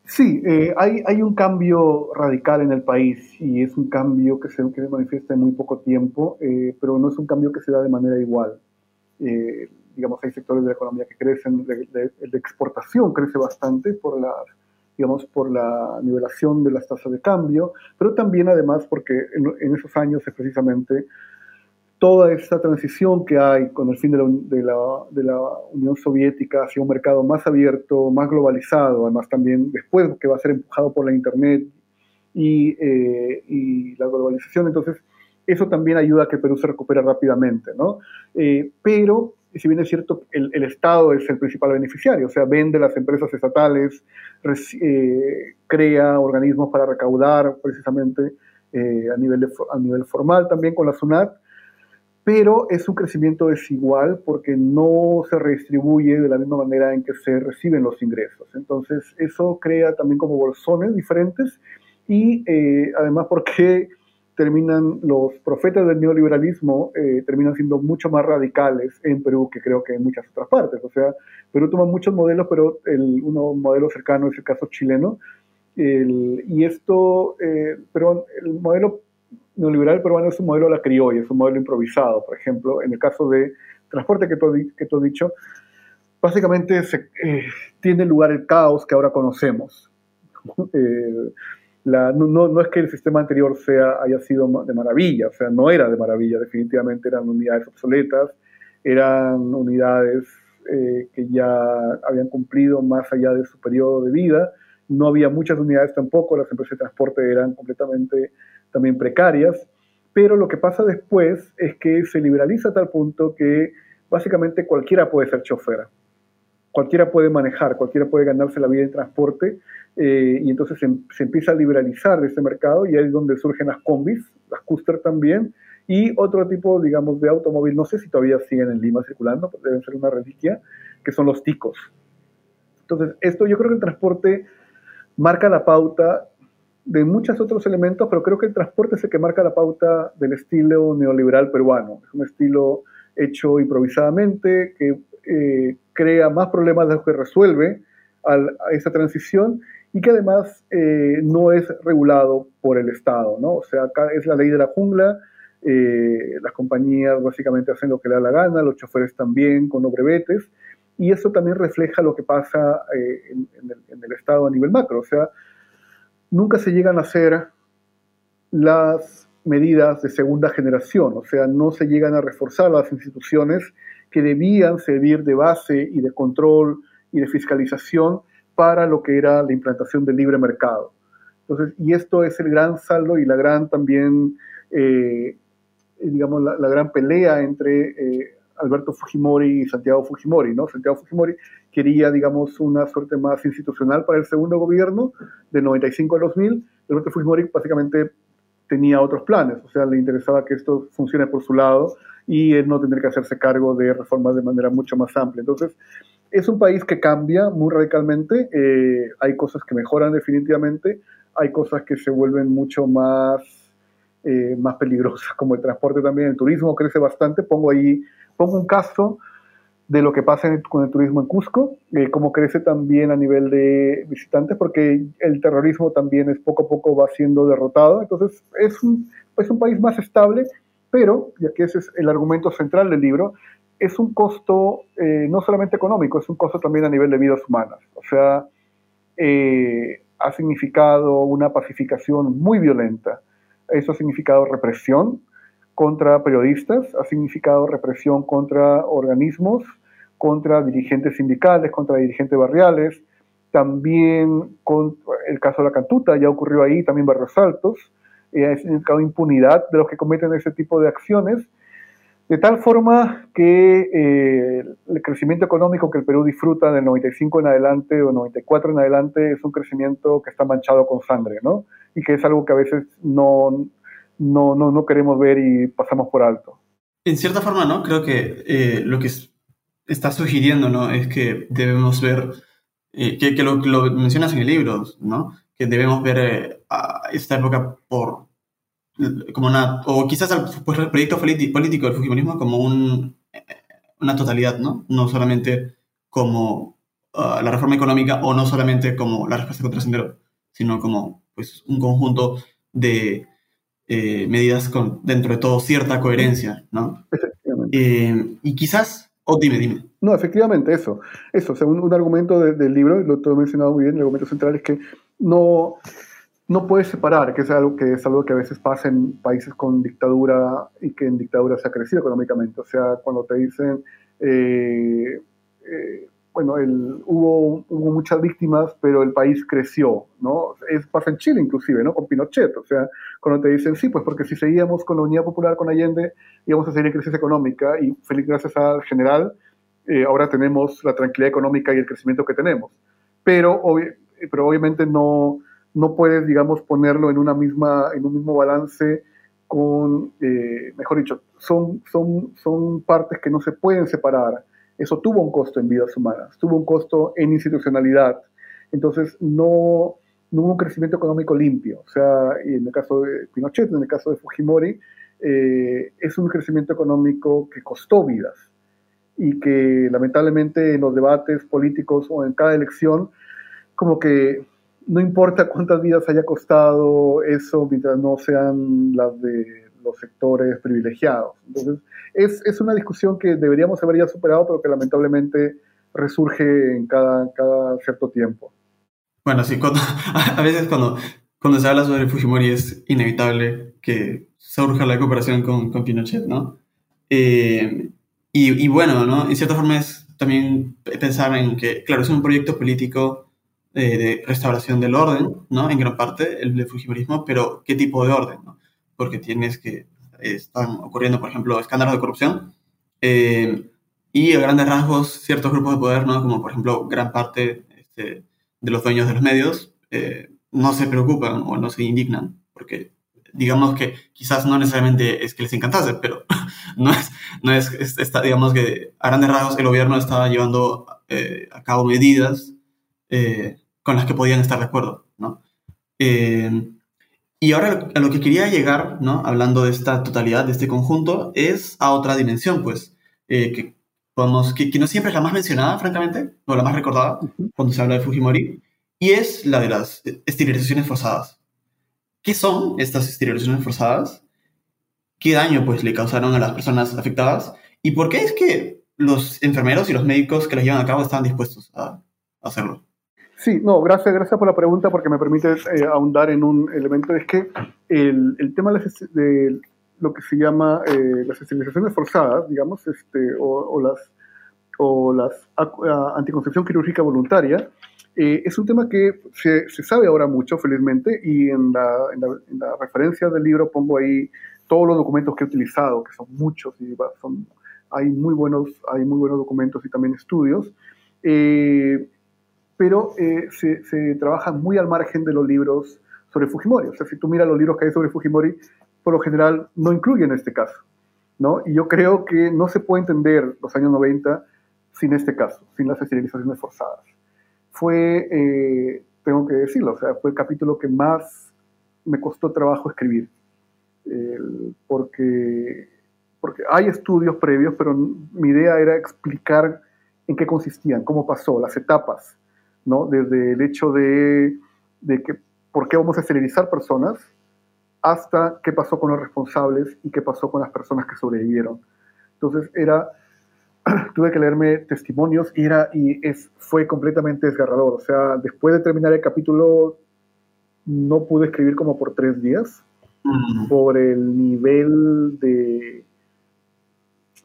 Sí, eh, hay, hay, un cambio radical en el país y es un cambio que se, que manifiesta en muy poco tiempo, eh, pero no es un cambio que se da de manera igual. Eh, digamos, hay sectores de la economía que crecen, de, de, exportación crece bastante por la, digamos, por la nivelación de las tasas de cambio, pero también además porque en, en esos años es precisamente toda esta transición que hay con el fin de la, de, la, de la, Unión Soviética hacia un mercado más abierto, más globalizado, además también después que va a ser empujado por la Internet y, eh, y la globalización, entonces eso también ayuda a que Perú se recupere rápidamente, ¿no? Eh, pero, si bien es cierto, el, el, Estado es el principal beneficiario, o sea, vende las empresas estatales, eh, crea organismos para recaudar precisamente a, nivel a nivel formal también con la SUNAT, pero es un crecimiento desigual porque no se redistribuye de la misma manera en que se reciben los ingresos. Entonces, eso crea también como bolsones diferentes y eh, además porque terminan los profetas del neoliberalismo eh, terminan siendo mucho más radicales en Perú que creo que en muchas otras partes. O sea, Perú toma muchos modelos, pero el, uno modelo cercano es el caso chileno. El, y esto, eh, pero el modelo neoliberal peruano es un modelo a la criolla, es un modelo improvisado. Por ejemplo, en el caso de transporte que tú, que tú has dicho, básicamente se, eh, tiene lugar el caos que ahora conocemos. No, no, es que el sistema anterior sea, haya sido de maravilla, o sea, no era de maravilla, definitivamente eran unidades obsoletas, eran unidades eh, que ya habían cumplido más allá de su periodo de vida, no había muchas unidades tampoco, las empresas de transporte eran completamente también precarias, pero lo que pasa después es que se liberaliza a tal punto que básicamente cualquiera puede ser chofer, cualquiera puede manejar, cualquiera puede ganarse la vida en transporte, eh, y entonces se, empieza a liberalizar ese mercado y ahí es donde surgen las combis, las Custer también, y otro tipo, digamos, de automóvil, no sé si todavía siguen en Lima circulando, pero deben ser una reliquia, que son los ticos. Entonces, esto yo creo que el transporte marca la pauta de muchos otros elementos, pero creo que el transporte es el que marca la pauta del estilo neoliberal peruano. Es un estilo hecho improvisadamente, que eh, crea más problemas de los que resuelve al, a esa transición y que además eh, no es regulado por el Estado. ¿no? O sea, acá es la ley de la jungla, eh, las compañías básicamente hacen lo que le da la gana, los choferes también con los brevetes, y eso también refleja lo que pasa en, en, el, en el Estado a nivel macro. O sea, nunca se llegan a hacer las medidas de segunda generación, o sea, no se llegan a reforzar las instituciones que debían servir de base y de control y de fiscalización para lo que era la implantación del libre mercado. Entonces, y esto es el gran saldo y la gran también, eh, digamos, la, la, gran pelea entre eh, Alberto Fujimori y Santiago Fujimori, ¿no? Santiago Fujimori quería, digamos, una suerte más institucional para el segundo gobierno, de 95 a 2000. Alberto Fujimori básicamente tenía otros planes, o sea, le interesaba que esto funcione por su lado y él no tener que hacerse cargo de reformas de manera mucho más amplia. Entonces, es un país que cambia muy radicalmente, eh, hay cosas que mejoran definitivamente, hay cosas que se vuelven mucho más, eh, más peligrosas, como el transporte también, el turismo crece bastante. Pongo ahí, pongo un caso de lo que pasa con el turismo en Cusco, eh, cómo crece también a nivel de visitantes, porque el terrorismo también es poco a poco va siendo derrotado. Entonces es un, un país más estable, pero, ya que ese es el argumento central del libro, es un costo eh, no solamente económico, es un costo también a nivel de vidas humanas. O sea, eh, ha significado una pacificación muy violenta. Eso ha significado represión contra periodistas, ha significado represión contra organismos, contra dirigentes sindicales, contra dirigentes barriales, también con el caso de la Cantuta, ya ocurrió ahí, también Barrios Altos, eh, significado impunidad de los que cometen ese tipo de acciones de tal forma que eh, el crecimiento económico que el Perú disfruta del 95 en adelante o 94 en adelante es un crecimiento que está manchado con sangre, ¿no? Y que es algo que a veces no, no, no, no queremos ver y pasamos por alto. En cierta forma, ¿no? Creo que eh, lo que está sugiriendo, ¿no? Es que debemos ver, eh, que, que lo, lo, mencionas en el libro, ¿no? Que debemos ver a esta época por como una, o quizás el, pues, proyecto político del Fujimorismo como un, una totalidad, ¿no? No solamente como uh, la reforma económica o no solamente como la respuesta contra Sendero, sino como pues, un conjunto de eh, medidas con, dentro de todo, cierta coherencia, ¿no? Eh, y quizás, oh, dime, dime. No, efectivamente, eso. Eso, según un, un argumento de, del libro, lo he mencionado muy bien, el argumento central es que no no puedes separar, que es algo que es algo que a veces pasa en países con dictadura y que en dictadura se ha crecido económicamente. O sea, cuando te dicen, eh, eh, bueno, el, hubo, hubo muchas víctimas, pero el país creció, ¿no? Es, pasa en Chile inclusive, ¿no? Con Pinochet. O sea, cuando te dicen, sí, pues porque si seguíamos con la Unidad Popular, con Allende, íbamos a seguir en crisis económica y feliz gracias al general, eh, ahora tenemos la tranquilidad económica y el crecimiento que tenemos. Pero, pero obviamente no no puedes, digamos, ponerlo en, una misma, en un mismo balance con, eh, mejor dicho, son, son, son partes que no se pueden separar. Eso tuvo un costo en vidas humanas, tuvo un costo en institucionalidad. Entonces, no, no hubo un crecimiento económico limpio. O sea, en el caso de Pinochet, en el caso de Fujimori, eh, es un crecimiento económico que costó vidas y que lamentablemente en los debates políticos o en cada elección, como que no importa cuántas vidas haya costado eso mientras no sean las de los sectores privilegiados. Entonces, es, es una discusión que deberíamos haber ya superado, pero que lamentablemente resurge en cada, cada cierto tiempo. Bueno, sí, cuando, a veces cuando, cuando se habla sobre Fujimori es inevitable que surja la cooperación con, con Pinochet, ¿no? Eh, y, y, bueno, ¿no? En cierta forma es también pensar en que, claro, es un proyecto político eh, de restauración del orden, ¿no? En gran parte, el de Fujimorismo, pero ¿qué tipo de orden? ¿no? Porque tienes que, están ocurriendo, por ejemplo, escándalos de corrupción eh, y a grandes rasgos ciertos grupos de poder, ¿no? Como por ejemplo gran parte este, de los dueños de los medios, eh, no se preocupan o no se indignan, porque digamos que quizás no necesariamente es que les encantase, pero no es, no es, está, digamos que a grandes rasgos el gobierno está llevando a cabo medidas eh, con las que podían estar de acuerdo, ¿no? Y ahora a lo que quería llegar, ¿no? Hablando de esta totalidad, de este conjunto, es a otra dimensión, pues, eh, que, podemos, que, no siempre es la más mencionada, francamente, o la más recordada cuando se habla de Fujimori, y es la de las esterilizaciones forzadas. ¿Qué son estas esterilizaciones forzadas? ¿Qué daño, pues, le causaron a las personas afectadas? ¿Y por qué es que los enfermeros y los médicos que las llevan a cabo estaban dispuestos a hacerlo? Sí, no, gracias, gracias por la pregunta porque me permite eh, ahondar en un elemento. Es que el, el tema de, lo que se llama eh, las esterilizaciones forzadas, digamos, este, o, las, o las anticoncepción quirúrgica voluntaria, eh, es un tema que se, se, sabe ahora mucho, felizmente, y en la, en, la, en la, referencia del libro pongo ahí todos los documentos que he utilizado, que son muchos, y son, hay, muy buenos, hay muy buenos documentos y también estudios. Eh, pero eh, se, se, trabaja muy al margen de los libros sobre Fujimori. O sea, si tú miras los libros que hay sobre Fujimori, por lo general no incluyen este caso. ¿no? Y yo creo que no se puede entender los años 90 sin este caso, sin las esterilizaciones forzadas. Fue, eh, tengo que decirlo, o sea, fue el capítulo que más me costó trabajo escribir, porque, porque hay estudios previos, pero mi idea era explicar en qué consistían, cómo pasó, las etapas, ¿no? Desde el hecho de, de que por qué vamos a esterilizar personas hasta qué pasó con los responsables y qué pasó con las personas que sobrevivieron. Entonces era, tuve que leerme testimonios y, era, y es, fue completamente desgarrador. O sea, después de terminar el capítulo no pude escribir como por tres días mm. por el nivel de,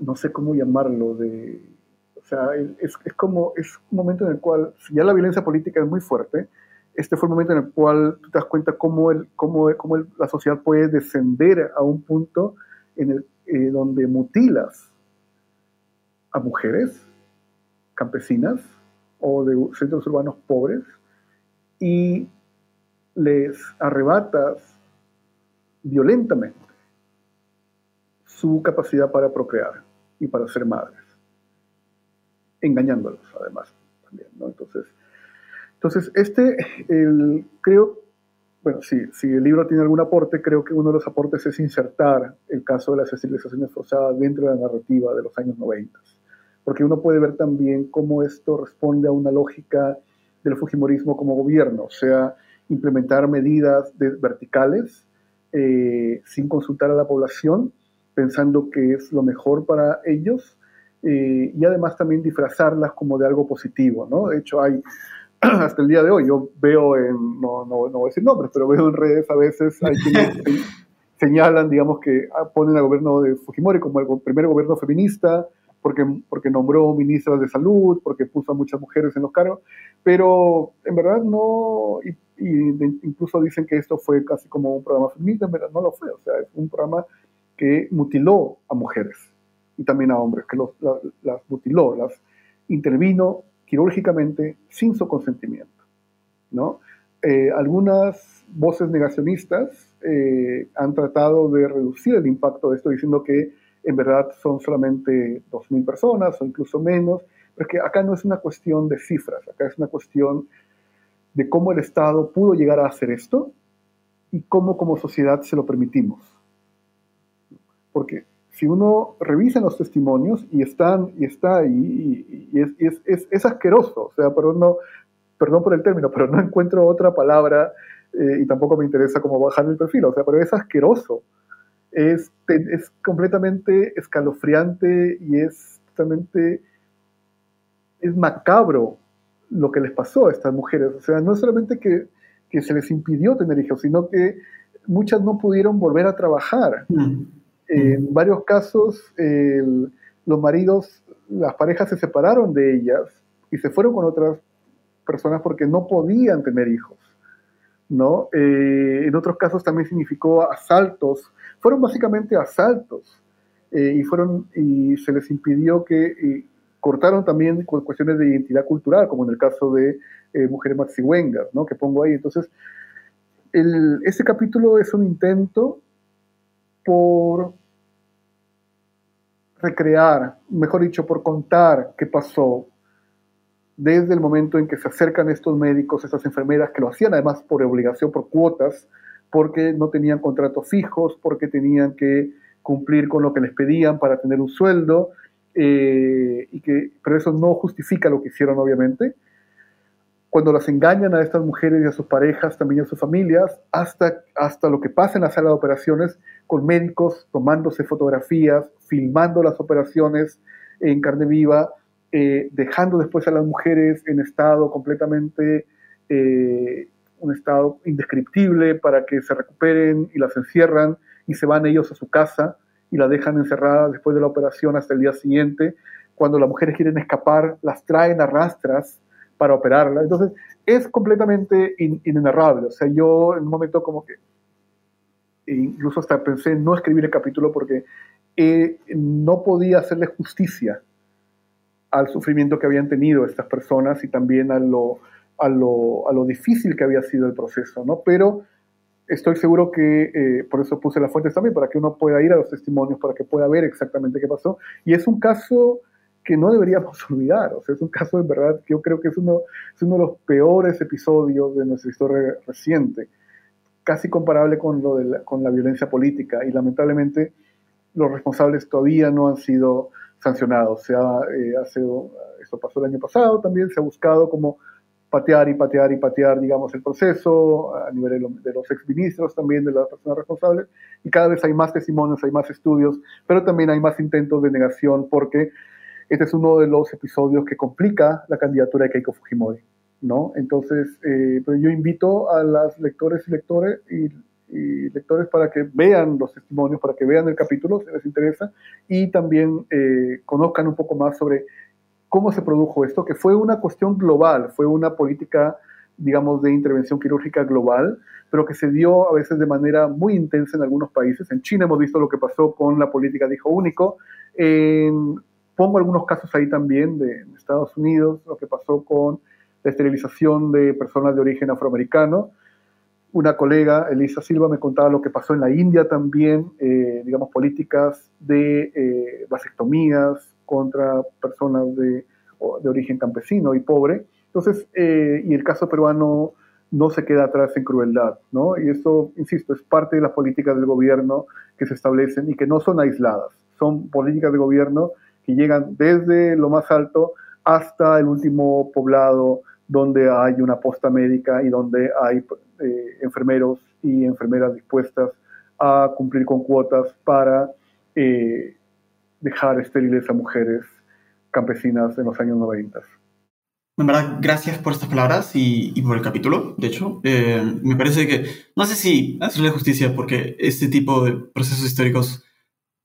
no sé cómo llamarlo, de, sea, es, como, es un momento en el cual, si ya la violencia política es muy fuerte, este fue el momento en el cual tú te das cuenta cómo, el, cómo, cómo la sociedad puede descender a un punto en el, eh, donde mutilas a mujeres campesinas o de centros urbanos pobres y les arrebatas violentamente su capacidad para procrear y para ser madres, engañándolos además también, ¿no? Entonces, entonces, este, el, creo, bueno, si, si el libro tiene algún aporte, creo que uno de los aportes es insertar el caso de las esterilizaciones forzadas dentro de la narrativa de los años 90, porque uno puede ver también cómo esto responde a una lógica del Fujimorismo como gobierno, o sea, implementar medidas verticales eh, sin consultar a la población, pensando que es lo mejor para ellos, eh, y además también disfrazarlas como de algo positivo, ¿no? De hecho, hay hasta el día de hoy. Yo veo en, no, no, no voy a decir nombres, pero veo en redes a veces hay quienes señalan, digamos, que ponen al gobierno de Fujimori como el primer gobierno feminista, porque, porque nombró ministras de salud, porque puso a muchas mujeres en los cargos, pero en verdad no, y, incluso dicen que esto fue casi como un programa feminista, en verdad no lo fue, o sea, es un programa que mutiló a mujeres y también a hombres, que los, las mutiló, las intervino quirúrgicamente sin su consentimiento. ¿no? Eh, algunas voces negacionistas eh, han tratado de reducir el impacto de esto diciendo que en verdad son solamente 2.000 personas o incluso menos, pero que acá no es una cuestión de cifras, acá es una cuestión de cómo el Estado pudo llegar a hacer esto y cómo como sociedad se lo permitimos. Porque si uno revisa los testimonios y están y está ahí y, es, es, es, asqueroso, o sea, perdón, no, perdón por el término, pero no encuentro otra palabra eh, y tampoco me interesa cómo bajar el perfil, o sea, pero es asqueroso, es, es completamente escalofriante y es totalmente, es macabro lo que les pasó a estas mujeres, o sea, no solamente que, que se les impidió tener hijos, sino que muchas no pudieron volver a trabajar. Mm. En varios casos, los maridos, las parejas se separaron de ellas y se fueron con otras personas porque no podían tener hijos. ¿no? Eh, en otros casos también significó asaltos. Fueron básicamente asaltos eh, y, fueron, y se les impidió que cortaron también con cuestiones de identidad cultural, como en el caso de eh, Mujeres Maxihuengas, ¿no? que pongo ahí. Entonces, el, este capítulo es un intento por recrear, mejor dicho, por contar qué pasó desde el momento en que se acercan estos médicos, estas enfermeras, que lo hacían además por obligación, por cuotas, porque no tenían contratos fijos, porque tenían que cumplir con lo que les pedían para tener un sueldo, eh, y que, pero eso no justifica lo que hicieron, obviamente cuando las engañan a estas mujeres y a sus parejas, también a sus familias, hasta, hasta lo que pasa en la sala de operaciones con médicos tomándose fotografías, filmando las operaciones en carne viva, eh, dejando después a las mujeres en estado completamente, eh, un estado indescriptible para que se recuperen y las encierran y se van ellos a su casa y la dejan encerrada después de la operación hasta el día siguiente. Cuando las mujeres quieren escapar, las traen a rastras para operarla. Entonces, es completamente in, inenarrable. O sea, yo en un momento como que incluso hasta pensé en no escribir el capítulo porque eh, no podía hacerle justicia al sufrimiento que habían tenido estas personas y también a lo, a lo, a lo difícil que había sido el proceso, ¿no? Pero estoy seguro que, eh, por eso puse las fuentes también, para que uno pueda ir a los testimonios, para que pueda ver exactamente qué pasó. Y es un caso que no deberíamos olvidar. O sea, es un caso de verdad que yo creo que es uno, es uno de los peores episodios de nuestra historia reciente, casi comparable con, lo de la, con la violencia política y lamentablemente los responsables todavía no han sido sancionados. Se ha, eh, hace, esto pasó el año pasado también, se ha buscado como patear y patear y patear, digamos, el proceso a nivel de, los exministros también, de las personas responsables, y cada vez hay más testimonios, hay más estudios, pero también hay más intentos de negación porque este es uno de los episodios que complica la candidatura de Keiko Fujimori, ¿no? Entonces, eh, pero yo invito a las lectores y lectores y, lectores para que vean los testimonios, para que vean el capítulo, si les interesa, y también eh, conozcan un poco más sobre cómo se produjo esto, que fue una cuestión global, fue una política, digamos, de intervención quirúrgica global, pero que se dio a veces de manera muy intensa en algunos países. En China hemos visto lo que pasó con la política de hijo único. En Pongo algunos casos ahí también de, Estados Unidos, lo que pasó con la esterilización de personas de origen afroamericano. Una colega, Elisa Silva, me contaba lo que pasó en la India también, eh, digamos, políticas de eh, vasectomías contra personas de, de, origen campesino y pobre. Entonces, eh, y el caso peruano no se queda atrás en crueldad, ¿no? Y eso, insisto, es parte de las políticas del gobierno que se establecen y que no son aisladas, son políticas de gobierno que llegan desde lo más alto hasta el último poblado donde hay una posta médica y donde hay eh, enfermeros y enfermeras dispuestas a cumplir con cuotas para eh, dejar estériles a mujeres campesinas en los años 90. En verdad, gracias por estas palabras y, por el capítulo. De hecho, eh, me parece que, no sé si hacerle justicia, porque este tipo de procesos históricos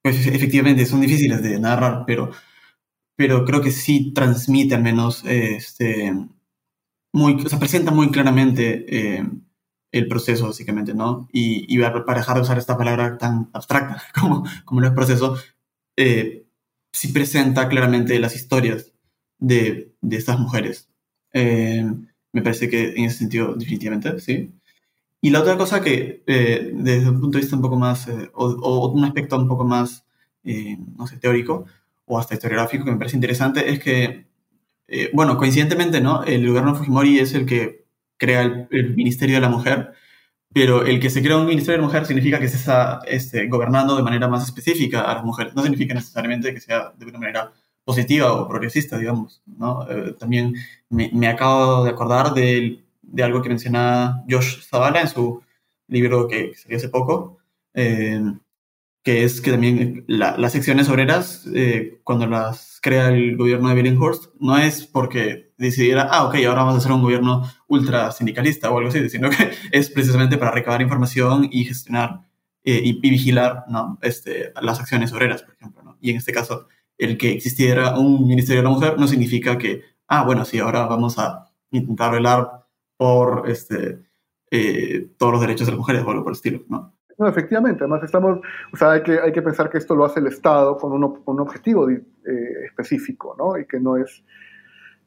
pues efectivamente son difíciles de narrar, pero, pero creo que sí transmite al menos, este, muy, o sea, presenta muy claramente eh, el proceso, básicamente, ¿no? Y, y, para dejar de usar esta palabra tan abstracta como, como el proceso, eh, sí presenta claramente las historias de, de estas mujeres. Eh, me parece que en ese sentido, definitivamente, sí. Y la otra cosa que, eh, desde un punto de vista un poco más, eh, o, un aspecto un poco más, eh, no sé, teórico o hasta historiográfico que me parece interesante es que, bueno, coincidentemente, ¿no? El gobierno Fujimori es el que crea el, Ministerio de la Mujer, pero el que se crea un Ministerio de la Mujer significa que se está este, gobernando de manera más específica a las mujeres. No significa necesariamente que sea de una manera positiva o progresista, digamos, ¿no? también me, me acabo de acordar del de algo que menciona Josh Zavala en su libro que salió hace poco, eh, que es que también las secciones obreras, eh, cuando las crea el gobierno de Billinghurst, no es porque decidiera, ah, ok, ahora vamos a hacer un gobierno ultra sindicalista o algo así, sino que es precisamente para recabar información y gestionar eh, y, vigilar ¿no? este, las acciones obreras, por ejemplo. Y en este caso, el que existiera un Ministerio de la Mujer no significa que, ah, bueno, sí, ahora vamos a intentar velar por este, eh, todos los derechos de las mujeres o algo por el estilo, ¿no? No, efectivamente, además estamos, o sea, hay que, hay que pensar que esto lo hace el Estado con un, un objetivo eh, específico, ¿no? Y que no es,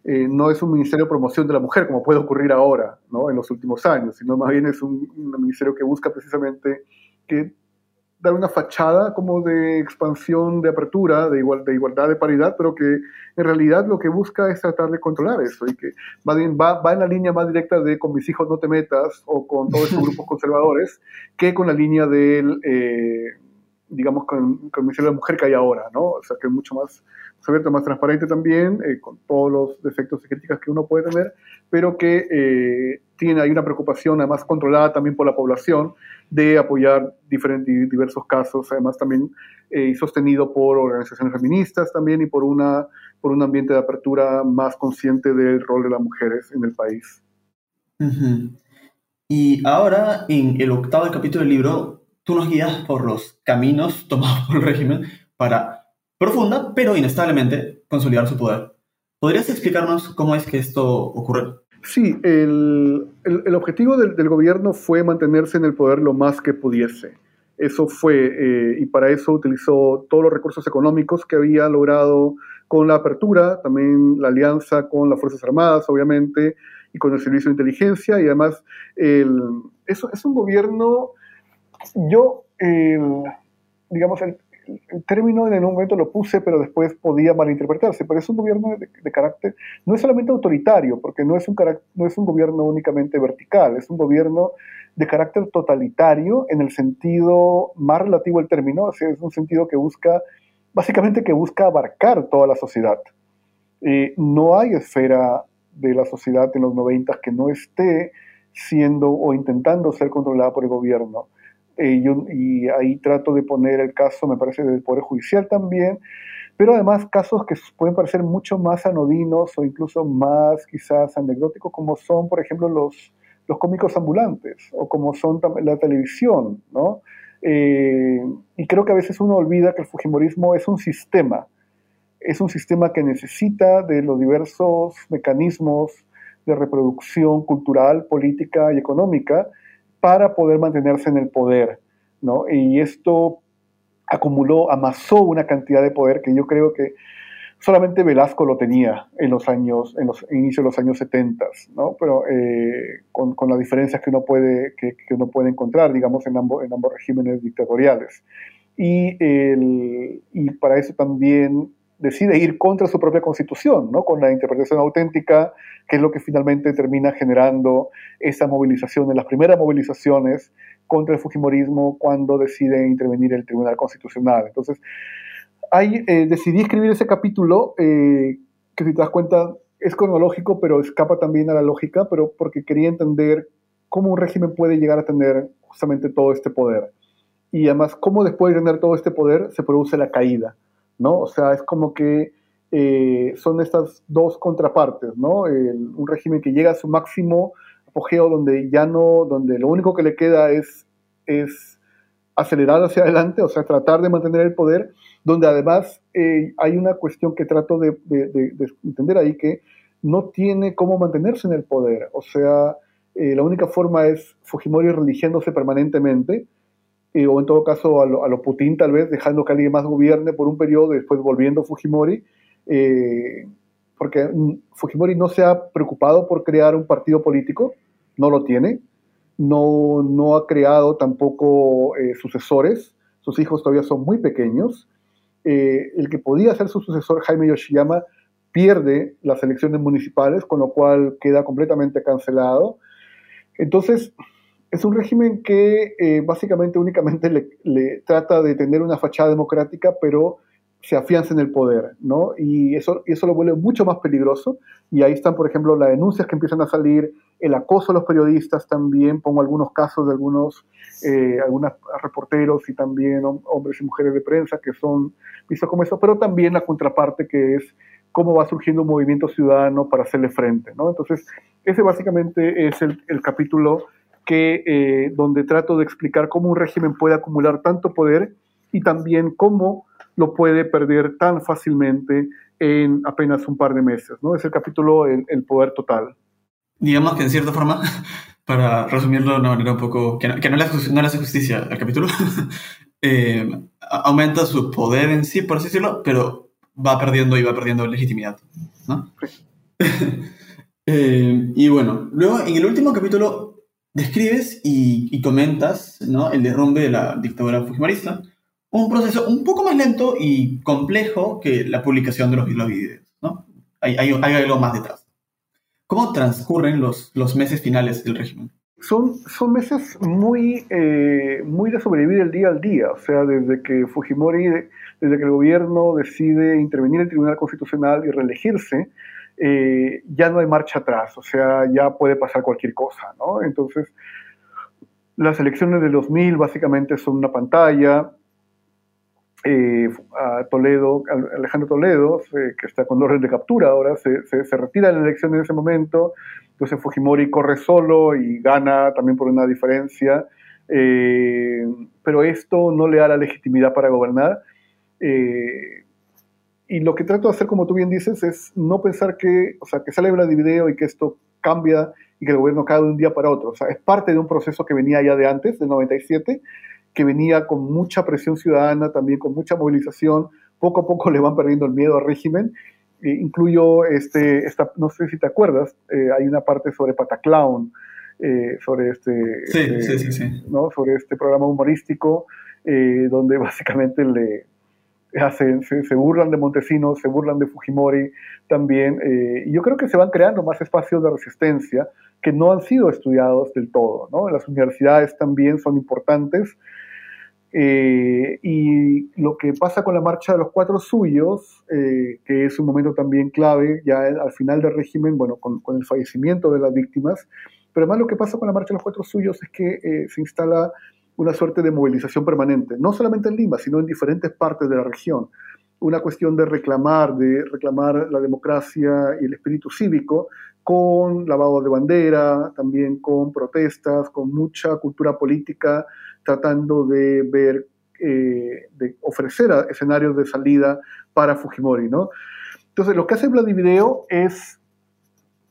eh, no es un ministerio de promoción de la mujer como puede ocurrir ahora, ¿no? En los últimos años, sino más bien es un, un ministerio que busca precisamente que dar una fachada como de expansión, de apertura, de, igual, de igualdad, de paridad, pero que en realidad lo que busca es tratar de controlar eso y que va, va, va en la línea más directa de con mis hijos no te metas o con todos esos grupos conservadores que con la línea del, eh, digamos, con, con el de la Mujer que hay ahora, ¿no? O sea, que es mucho más abierto, más transparente también, eh, con todos los defectos y críticas que uno puede tener, pero que eh, tiene ahí una preocupación además controlada también por la población de apoyar diferentes diversos casos, además también eh, sostenido por organizaciones feministas también y por, una, por un ambiente de apertura más consciente del rol de las mujeres en el país. Y ahora, en el octavo capítulo del libro, tú nos guías por los caminos tomados por el régimen para, profunda, pero inestablemente, consolidar su poder. ¿Podrías explicarnos cómo es que esto ocurre? Sí, el, el, objetivo del, del, gobierno fue mantenerse en el poder lo más que pudiese. Eso fue, eh, y para eso utilizó todos los recursos económicos que había logrado con la apertura, también la alianza con las Fuerzas Armadas, obviamente, y con el Servicio de Inteligencia, y además, el, eso es un gobierno, yo, el, digamos, el, el término en un momento lo puse, pero después podía malinterpretarse, pero es un gobierno de, carácter, no es solamente autoritario, porque no es, un no es un gobierno únicamente vertical, es un gobierno de carácter totalitario en el sentido más relativo al término, o sea, es un sentido que busca, básicamente que busca abarcar toda la sociedad. Eh, no hay esfera de la sociedad en los 90 que no esté siendo o intentando ser controlada por el gobierno. Eh, y ahí trato de poner el caso, me parece, del Poder Judicial también, pero además casos que pueden parecer mucho más anodinos o incluso más quizás anecdóticos, como son, por ejemplo, los, los cómicos ambulantes o como son la televisión, ¿no? Eh, y creo que a veces uno olvida que el Fujimorismo es un sistema, es un sistema que necesita de los diversos mecanismos de reproducción cultural, política y económica para poder mantenerse en el poder, ¿no? Y esto acumuló, amasó una cantidad de poder que yo creo que solamente Velasco lo tenía en los años, en los inicios de los años 70, ¿no? Pero eh, con, con, las diferencias que uno puede, que, que uno puede encontrar, digamos, en ambos, en ambos regímenes dictatoriales. Y, el, y para eso también decide ir contra su propia constitución, ¿no? con la interpretación auténtica, que es lo que finalmente termina generando esa movilización, en las primeras movilizaciones contra el Fujimorismo cuando decide intervenir el Tribunal Constitucional. Entonces, hay, eh, decidí escribir ese capítulo, eh, que si te das cuenta es cronológico, pero escapa también a la lógica, pero porque quería entender cómo un régimen puede llegar a tener justamente todo este poder. Y además, cómo después de tener todo este poder se produce la caída ¿no? O sea, es como que eh, son estas dos contrapartes, ¿no? un régimen que llega a su máximo apogeo donde ya no, donde lo único que le queda es, es acelerar hacia adelante, o sea, tratar de mantener el poder, donde además eh, hay una cuestión que trato de, entender ahí, que no tiene cómo mantenerse en el poder, o sea, eh, la única forma es Fujimori religiéndose permanentemente, o en todo caso a lo, Putin tal vez, dejando que alguien más gobierne por un periodo después volviendo Fujimori, eh, porque Fujimori no se ha preocupado por crear un partido político, no lo tiene, no, no ha creado tampoco eh, sucesores, sus hijos todavía son muy pequeños, eh, el que podía ser su sucesor, Jaime Yoshiyama, pierde las elecciones municipales, con lo cual queda completamente cancelado. Entonces, es un régimen que eh, básicamente únicamente le, trata de tener una fachada democrática, pero se afianza en el poder, ¿no? Y eso, eso lo vuelve mucho más peligroso. Y ahí están, por ejemplo, las denuncias que empiezan a salir, el acoso a los periodistas también, pongo algunos casos de algunos, eh, algunos reporteros y también hombres y mujeres de prensa que son vistos como eso, pero también la contraparte que es cómo va surgiendo un movimiento ciudadano para hacerle frente, ¿no? Entonces, ese básicamente es el, el capítulo que, eh, donde trato de explicar cómo un régimen puede acumular tanto poder y también cómo lo puede perder tan fácilmente en apenas un par de meses. ¿no? Es el capítulo El, poder total. Digamos que en cierta forma, para resumirlo de una manera un poco que no, que no, le, hace justicia al capítulo, eh, aumenta su poder en sí, por así decirlo, pero va perdiendo y va perdiendo legitimidad. ¿no? Eh, y bueno, luego en el último capítulo describes y, comentas ¿no? el derrumbe de la dictadura fujimorista, un proceso un poco más lento y complejo que la publicación de los, videos. ¿no? Hay, hay, algo más detrás. ¿Cómo transcurren los, los meses finales del régimen? Son, son meses muy, eh, muy de sobrevivir el día al día, o sea, desde que Fujimori, desde que el gobierno decide intervenir en el Tribunal Constitucional y reelegirse, eh, ya no hay marcha atrás, o sea, ya puede pasar cualquier cosa, ¿no? Entonces, las elecciones del 2000 básicamente son una pantalla. Eh, a Toledo, Alejandro Toledo, que está con orden de captura ahora, se, retira de la elección en ese momento, entonces Fujimori corre solo y gana también por una diferencia, eh, pero esto no le da la legitimidad para gobernar. Eh, y lo que trato de hacer, como tú bien dices, es no pensar que, o sea, que sale de video y que esto cambia y que el gobierno cae de un día para otro. O sea, es parte de un proceso que venía ya de antes, del 97, que venía con mucha presión ciudadana, también con mucha movilización. Poco a poco le van perdiendo el miedo al régimen. E incluyo, este, esta, no sé si te acuerdas, eh, hay una parte sobre Pataclown, eh, sobre este, sí, sí, sí, ¿no? sobre este programa humorístico, eh, donde básicamente le se, se, burlan de Montesinos, se burlan de Fujimori también. y yo creo que se van creando más espacios de resistencia que no han sido estudiados del todo. ¿no? Las universidades también son importantes. Eh, y lo que pasa con la marcha de los cuatro suyos, eh, que es un momento también clave ya al final del régimen, bueno, con, el fallecimiento de las víctimas, pero además lo que pasa con la marcha de los cuatro suyos es que eh, se instala una suerte de movilización permanente, no solamente en Lima, sino en diferentes partes de la región. Una cuestión de reclamar, de reclamar la democracia y el espíritu cívico, con lavado de bandera, también con protestas, con mucha cultura política, tratando de ver, eh, de ofrecer escenarios de salida para Fujimori, ¿no? Entonces, lo que hace Vladivideo es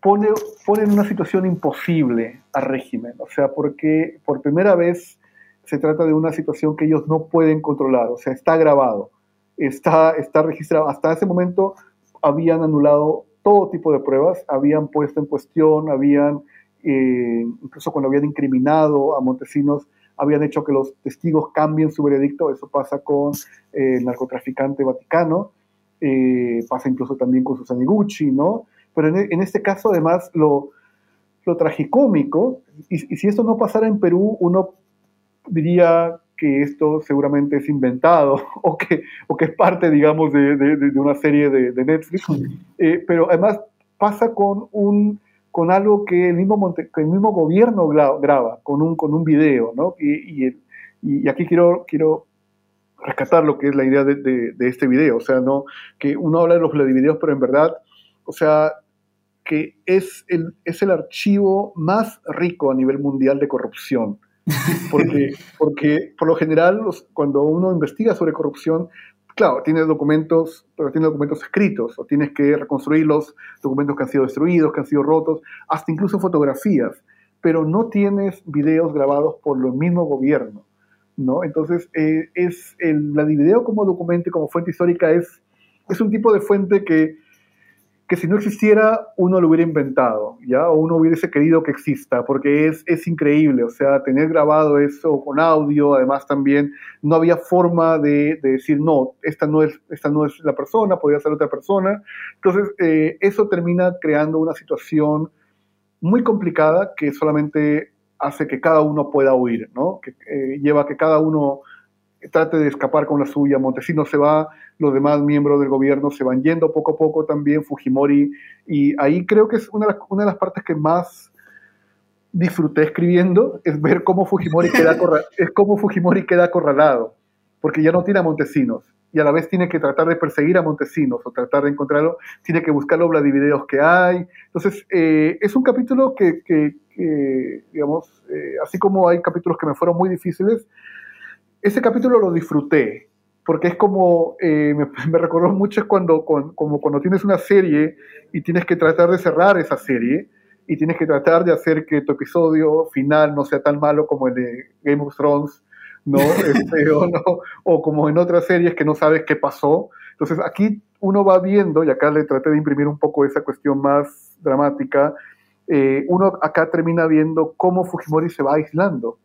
pone, pone en una situación imposible al régimen, o sea, porque por primera vez se trata de una situación que ellos no pueden controlar, o sea, está grabado, está, está registrado. Hasta ese momento habían anulado todo tipo de pruebas, habían puesto en cuestión, habían, eh, incluso cuando habían incriminado a Montesinos, habían hecho que los testigos cambien su veredicto, eso pasa con eh, el narcotraficante vaticano, eh, pasa incluso también con Susana Gucci, ¿no? Pero en, este caso, además, lo, lo tragicómico, y, y si esto no pasara en Perú, uno diría que esto seguramente es inventado o que, o que es parte, digamos, de, de, una serie de, Netflix. Eh, pero además pasa con, un, con algo que el mismo, el mismo gobierno graba, con un, con un video, ¿no? Y, y, y, aquí quiero, quiero rescatar lo que es la idea de, este video, o sea, ¿no? Que uno habla de los videos, pero en verdad, o sea, que es el, es el archivo más rico a nivel mundial de corrupción porque, porque por lo general, cuando uno investiga sobre corrupción, claro, tienes documentos, pero tienes documentos escritos, o tienes que reconstruir los documentos que han sido destruidos, que han sido rotos, hasta incluso fotografías, pero no tienes videos grabados por el mismo gobierno, ¿no? Entonces, eh, es el, la video como documento, como fuente histórica, es, es un tipo de fuente que que si no existiera uno lo hubiera inventado, ¿ya? O uno hubiese querido que exista, porque es, es increíble, o sea, tener grabado eso con audio, además también no había forma de, de decir, no, esta no, es, esta no es la persona, podría ser otra persona. Entonces, eh, eso termina creando una situación muy complicada que solamente hace que cada uno pueda huir, ¿no? Que eh, lleva a que cada uno trate de escapar con la suya, Montesinos se va, los demás miembros del gobierno se van yendo poco a poco también, Fujimori, y ahí creo que es una de las, una de las partes que más disfruté escribiendo, es ver cómo Fujimori queda, es cómo Fujimori queda acorralado, porque ya no tiene a Montesinos, y a la vez tiene que tratar de perseguir a Montesinos o tratar de encontrarlo, tiene que buscar los videos que hay. Entonces, eh, es un capítulo que, que, digamos, eh, así como hay capítulos que me fueron muy difíciles, ese capítulo lo disfruté, porque es como, eh, me, recordó mucho es cuando, como cuando tienes una serie y tienes que tratar de cerrar esa serie y tienes que tratar de hacer que tu episodio final no sea tan malo como el de Game of Thrones, ¿no? Este, o, ¿no? o como en otras series que no sabes qué pasó. Entonces aquí uno va viendo, y acá le traté de imprimir un poco esa cuestión más dramática, eh, uno acá termina viendo cómo Fujimori se va aislando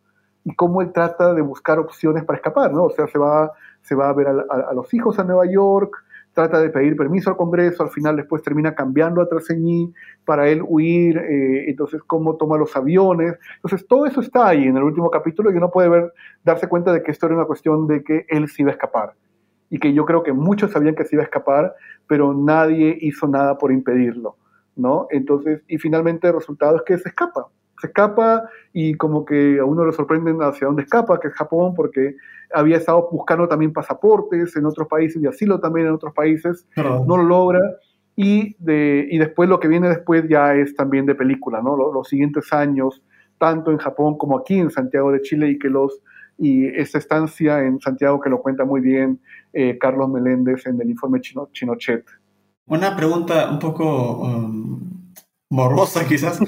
y cómo él trata de buscar opciones para escapar, ¿no? O sea, se va, se va a ver a, los hijos a Nueva York, trata de pedir permiso al Congreso, al final después termina cambiando a Traseñí para él huir, eh, entonces cómo toma los aviones. Entonces todo eso está ahí en el último capítulo y uno puede ver, darse cuenta de que esto era una cuestión de que él se iba a escapar y que yo creo que muchos sabían que se iba a escapar, pero nadie hizo nada por impedirlo, ¿no? Entonces, y finalmente el resultado es que se escapa se escapa y como que a uno le sorprenden hacia dónde escapa, que es Japón, porque había estado buscando también pasaportes en otros países y asilo también en otros países, no lo logra. Y, de, y después lo que viene después ya es también de película, ¿no? Los, siguientes años, tanto en Japón como aquí en Santiago de Chile y que los y esta estancia en Santiago que lo cuenta muy bien eh, Carlos Meléndez en el informe Chino, Chinochet. Una pregunta un poco um, morbosa quizás.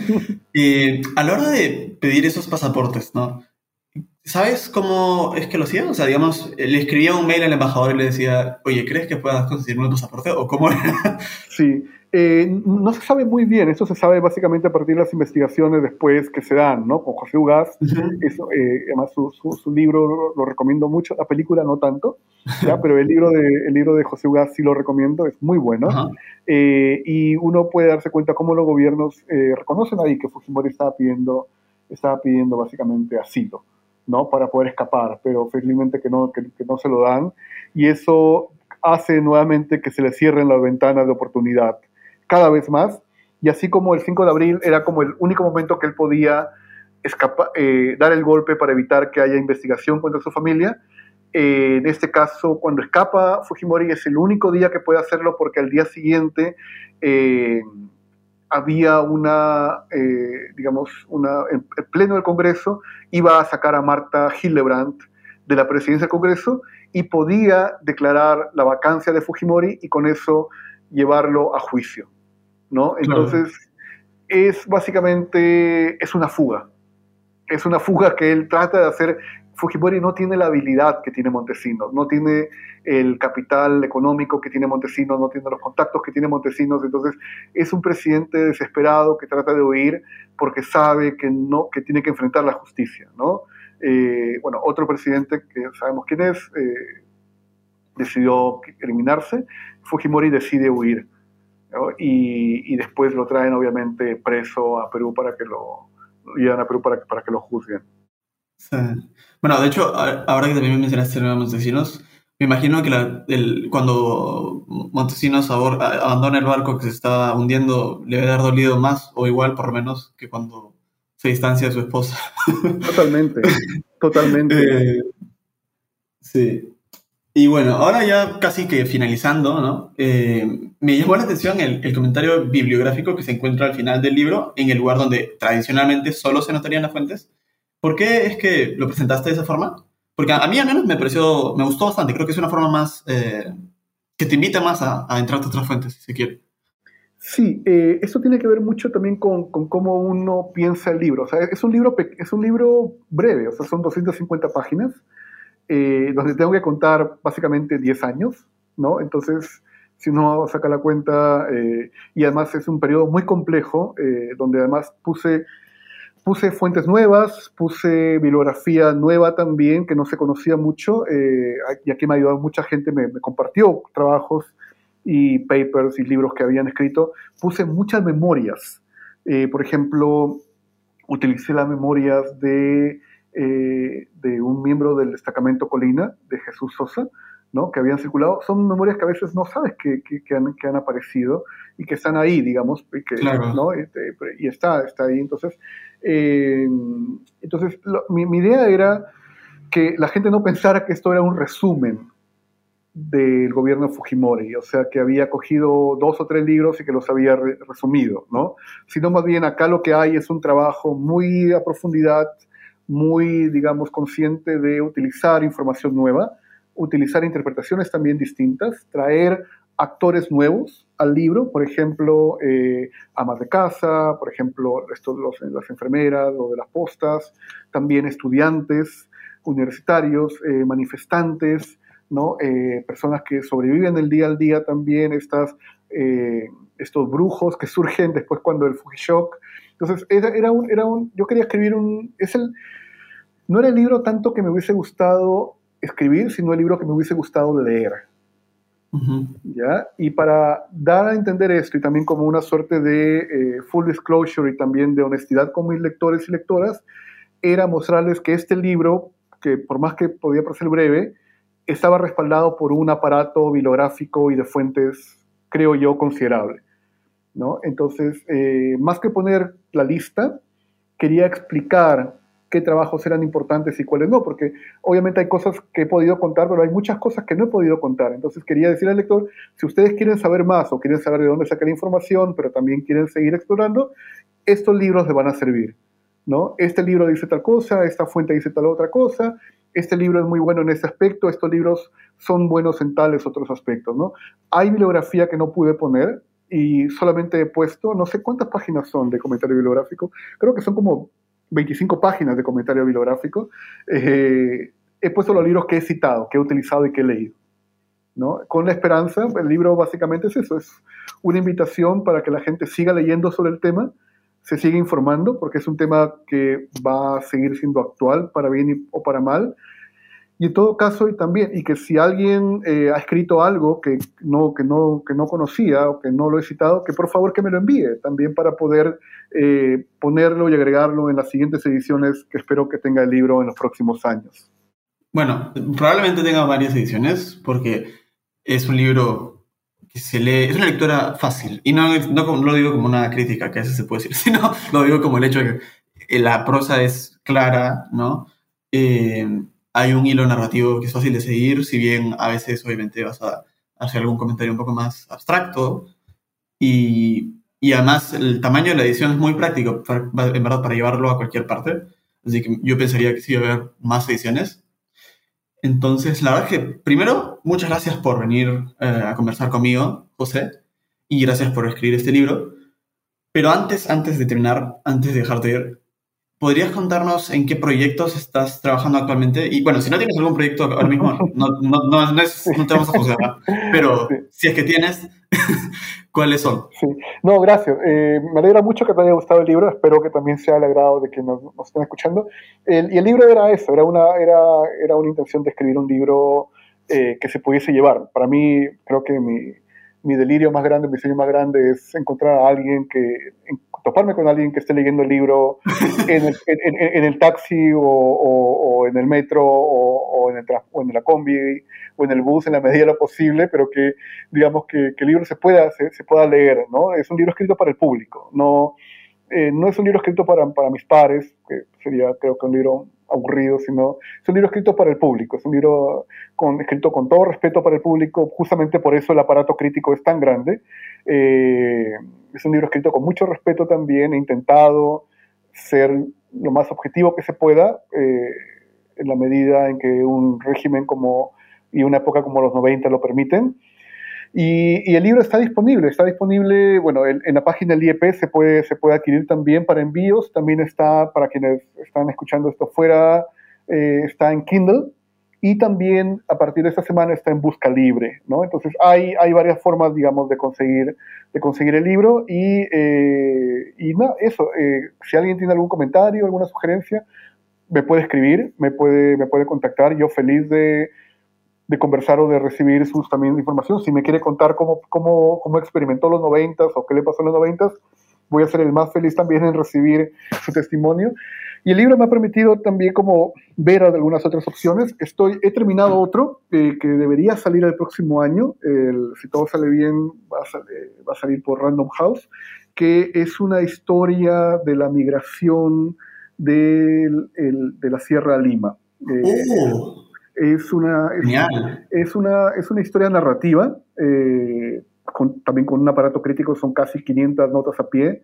y a la hora de pedir esos pasaportes, ¿no? ¿Sabes cómo es que lo hacían? O sea, digamos, le escribía un mail al embajador y le decía, oye, ¿crees que puedas conseguirme un pasaporte? ¿O cómo Sí, Eh, no se sabe muy bien, eso se sabe básicamente a partir de las investigaciones después que se dan, ¿no? Con José Ugaz, eso, eh, además su, su, libro lo, recomiendo mucho, la película no tanto, ¿ya? pero el libro, de, el libro de José Ugaz sí lo recomiendo, es muy bueno, eh, y uno puede darse cuenta cómo los gobiernos reconocen ahí que Fujimori estaba pidiendo, estaba pidiendo básicamente asilo, ¿no? Para poder escapar, pero felizmente que no, que, no se lo dan, y eso hace nuevamente que se le cierren las ventanas de oportunidad cada vez más, y así como el 5 de abril era como el único momento que él podía eh, dar el golpe para evitar que haya investigación contra su familia, eh, en este caso, cuando escapa Fujimori es el único día que puede hacerlo porque al día siguiente eh, había una, digamos, una, en pleno del Congreso, iba a sacar a Marta Hildebrandt de la presidencia del Congreso y podía declarar la vacancia de Fujimori y con eso llevarlo a juicio. ¿no? Entonces, es básicamente, es una fuga. Es una fuga que él trata de hacer. Fujimori no tiene la habilidad que tiene Montesinos, no tiene el capital económico que tiene Montesinos, no tiene los contactos que tiene Montesinos, entonces es un presidente desesperado que trata de huir porque sabe que, no, que tiene que enfrentar la justicia, ¿no? Eh, bueno, otro presidente que sabemos quién es, eh, decidió eliminarse, Fujimori decide huir y, después lo traen obviamente preso a Perú para que lo, a Perú para, para que lo juzguen. Bueno, de hecho, ahora que también me mencionaste a Montesinos, me imagino que el, cuando Montesinos abandona el barco que se está hundiendo, le debe haber dolido más, o igual por lo menos, que cuando se distancia de su esposa. Totalmente, totalmente. Eh, sí. Y bueno, ahora ya casi que finalizando, ¿no? Eh, me llamó la atención el, comentario bibliográfico que se encuentra al final del libro, en el lugar donde tradicionalmente solo se notarían las fuentes. ¿Por qué es que lo presentaste de esa forma? Porque a, mí al menos me pareció, me gustó bastante, creo que es una forma más, eh, que te invita más a, entrar a otras fuentes, si se quiere. Sí, eh, eso tiene que ver mucho también con, con, cómo uno piensa el libro. O sea, es un libro, es un libro breve, o sea, son 250 páginas eh, donde tengo que contar básicamente 10 años, ¿no? Entonces, si uno saca la cuenta, eh, y además es un periodo muy complejo, eh, donde además puse, puse fuentes nuevas, puse bibliografía nueva también, que no se conocía mucho, y aquí me ha ayudado mucha gente, me, compartió trabajos y papers y libros que habían escrito, puse muchas memorias. por ejemplo, utilicé las memorias de eh, de un miembro del destacamento Colina, de Jesús Sosa, ¿no? que habían circulado. Son memorias que a veces no sabes que, que, han, que han, aparecido y que están ahí, digamos, y, que, ¿no? Este, y, está, está ahí. Entonces, eh, entonces mi, mi, idea era que la gente no pensara que esto era un resumen del gobierno de Fujimori, o sea, que había cogido dos o tres libros y que los había resumido, ¿no? Sino más bien acá lo que hay es un trabajo muy a profundidad, muy, digamos, consciente de utilizar información nueva, utilizar interpretaciones también distintas, traer actores nuevos al libro, por ejemplo, eh, amas de casa, por ejemplo, los, las enfermeras o de las postas, también estudiantes universitarios, eh, manifestantes, ¿no? Eh, personas que sobreviven el día al día también, estas, estos brujos que surgen después cuando el Fujishock. Entonces, era, era, era un, yo quería escribir un, es el, no era el libro tanto que me hubiese gustado escribir, sino el libro que me hubiese gustado leer. ¿Ya? Y para dar a entender esto y también como una suerte de eh, full disclosure y también de honestidad con mis lectores y lectoras, era mostrarles que este libro, que por más que podía parecer breve, estaba respaldado por un aparato bibliográfico y de fuentes, creo yo, considerable. ¿no? Entonces, eh, más que poner la lista, quería explicar qué trabajos eran importantes y cuáles no, porque obviamente hay cosas que he podido contar, pero hay muchas cosas que no he podido contar. Entonces quería decir al lector, si ustedes quieren saber más o quieren saber de dónde sacar información, pero también quieren seguir explorando, estos libros les van a servir. ¿no? Este libro dice tal cosa, esta fuente dice tal otra cosa, este libro es muy bueno en este aspecto, estos libros son buenos en tales otros aspectos. ¿no? Hay bibliografía que no pude poner, y solamente he puesto, no sé cuántas páginas son de comentario bibliográfico, creo que son como 25 páginas de comentario bibliográfico, eh, he puesto los libros que he citado, que he utilizado y que he leído. ¿no? Con la esperanza, el libro básicamente es eso, es una invitación para que la gente siga leyendo sobre el tema, se siga informando, porque es un tema que va a seguir siendo actual, para bien o para mal, y en todo caso, y también, y que si alguien eh, ha escrito algo que no, que, no, que no conocía o que no lo he citado, que por favor que me lo envíe también para poder eh, ponerlo y agregarlo en las siguientes ediciones que espero que tenga el libro en los próximos años. Bueno, probablemente tenga varias ediciones porque es un libro que se lee, es una lectura fácil. Y no, no, lo digo como una crítica, que a veces se puede decir, sino lo digo como el hecho de que la prosa es clara, ¿no? Eh, hay un hilo narrativo que es fácil de seguir, si bien a veces obviamente vas a hacer algún comentario un poco más abstracto. Y, y además el tamaño de la edición es muy práctico, en verdad, para llevarlo a cualquier parte. Así que yo pensaría que sí va a haber más ediciones. Entonces, la verdad es que, primero, muchas gracias por venir eh, a conversar conmigo, José, y gracias por escribir este libro. Pero antes, antes de terminar, antes de dejarte ir, ¿Podrías contarnos en qué proyectos estás trabajando actualmente? Y bueno, si no tienes algún proyecto ahora mismo, no, no, no, no te vamos a juzgar, pero si es que tienes, ¿cuáles son? Sí, no, gracias. Eh, me alegra mucho que te haya gustado el libro, espero que también sea el agrado de que nos, nos estén escuchando. El, y el libro era eso, era una, era, era una intención de escribir un libro eh, que se pudiese llevar. Para mí, creo que mi, mi delirio más grande, mi sueño más grande es encontrar a alguien que, toparme con alguien que esté leyendo el libro en el, en, el taxi o, o, en el metro o, o, en el, o en la combi o en el bus en la medida de lo posible, pero que digamos que, que el libro se pueda, se, se, pueda leer, ¿no? Es un libro escrito para el público, no, eh, no es un libro escrito para, para mis pares, que sería creo que un libro aburrido, sino es un libro escrito para el público, es un libro con, escrito con todo respeto para el público, justamente por eso el aparato crítico es tan grande. Eh, es un libro escrito con mucho respeto también, he intentado ser lo más objetivo que se pueda, eh, en la medida en que un régimen como, y una época como los 90 lo permiten. Y, el libro está disponible, está disponible, bueno, en, la página del IEP se puede, se puede adquirir también para envíos, también está, para quienes están escuchando esto fuera, eh, está en Kindle y también a partir de esta semana está en busca libre, ¿no? Entonces hay, hay varias formas, digamos, de conseguir, de conseguir el libro y, eh, y nada, eso, eh, si alguien tiene algún comentario, alguna sugerencia, me puede escribir, me puede, me puede contactar, yo feliz de de conversar o de recibir sus también información. Si me quiere contar cómo, cómo, cómo experimentó los noventas o qué le pasó en los noventas, voy a ser el más feliz también en recibir su testimonio. Y el libro me ha permitido también como ver algunas otras opciones. Estoy, he terminado otro eh, que debería salir el próximo año. Si todo sale bien, va a, salir, a, por Random House, que es una historia de la migración del, el, de la Sierra Lima. Eh, oh. Es una, es, una, es una historia narrativa, eh, también con un aparato crítico, son casi 500 notas a pie,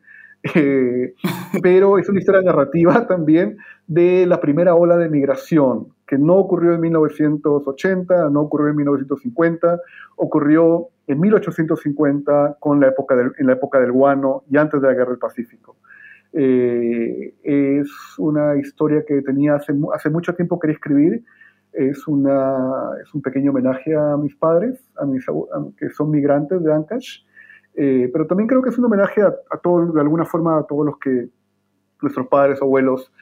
eh, pero es una historia narrativa también de la primera ola de migración, que no ocurrió en 1980, no ocurrió en 1950, ocurrió en 1850 con la época del, en la época del guano y antes de la Guerra del Pacífico. Eh, es una historia que tenía hace, hace mucho tiempo quería escribir es, una, es un pequeño homenaje a mis padres, a mis, que son migrantes de Ancash, eh, pero también creo que es un homenaje a, a todos, de alguna forma, a todos los que nuestros padres abuelos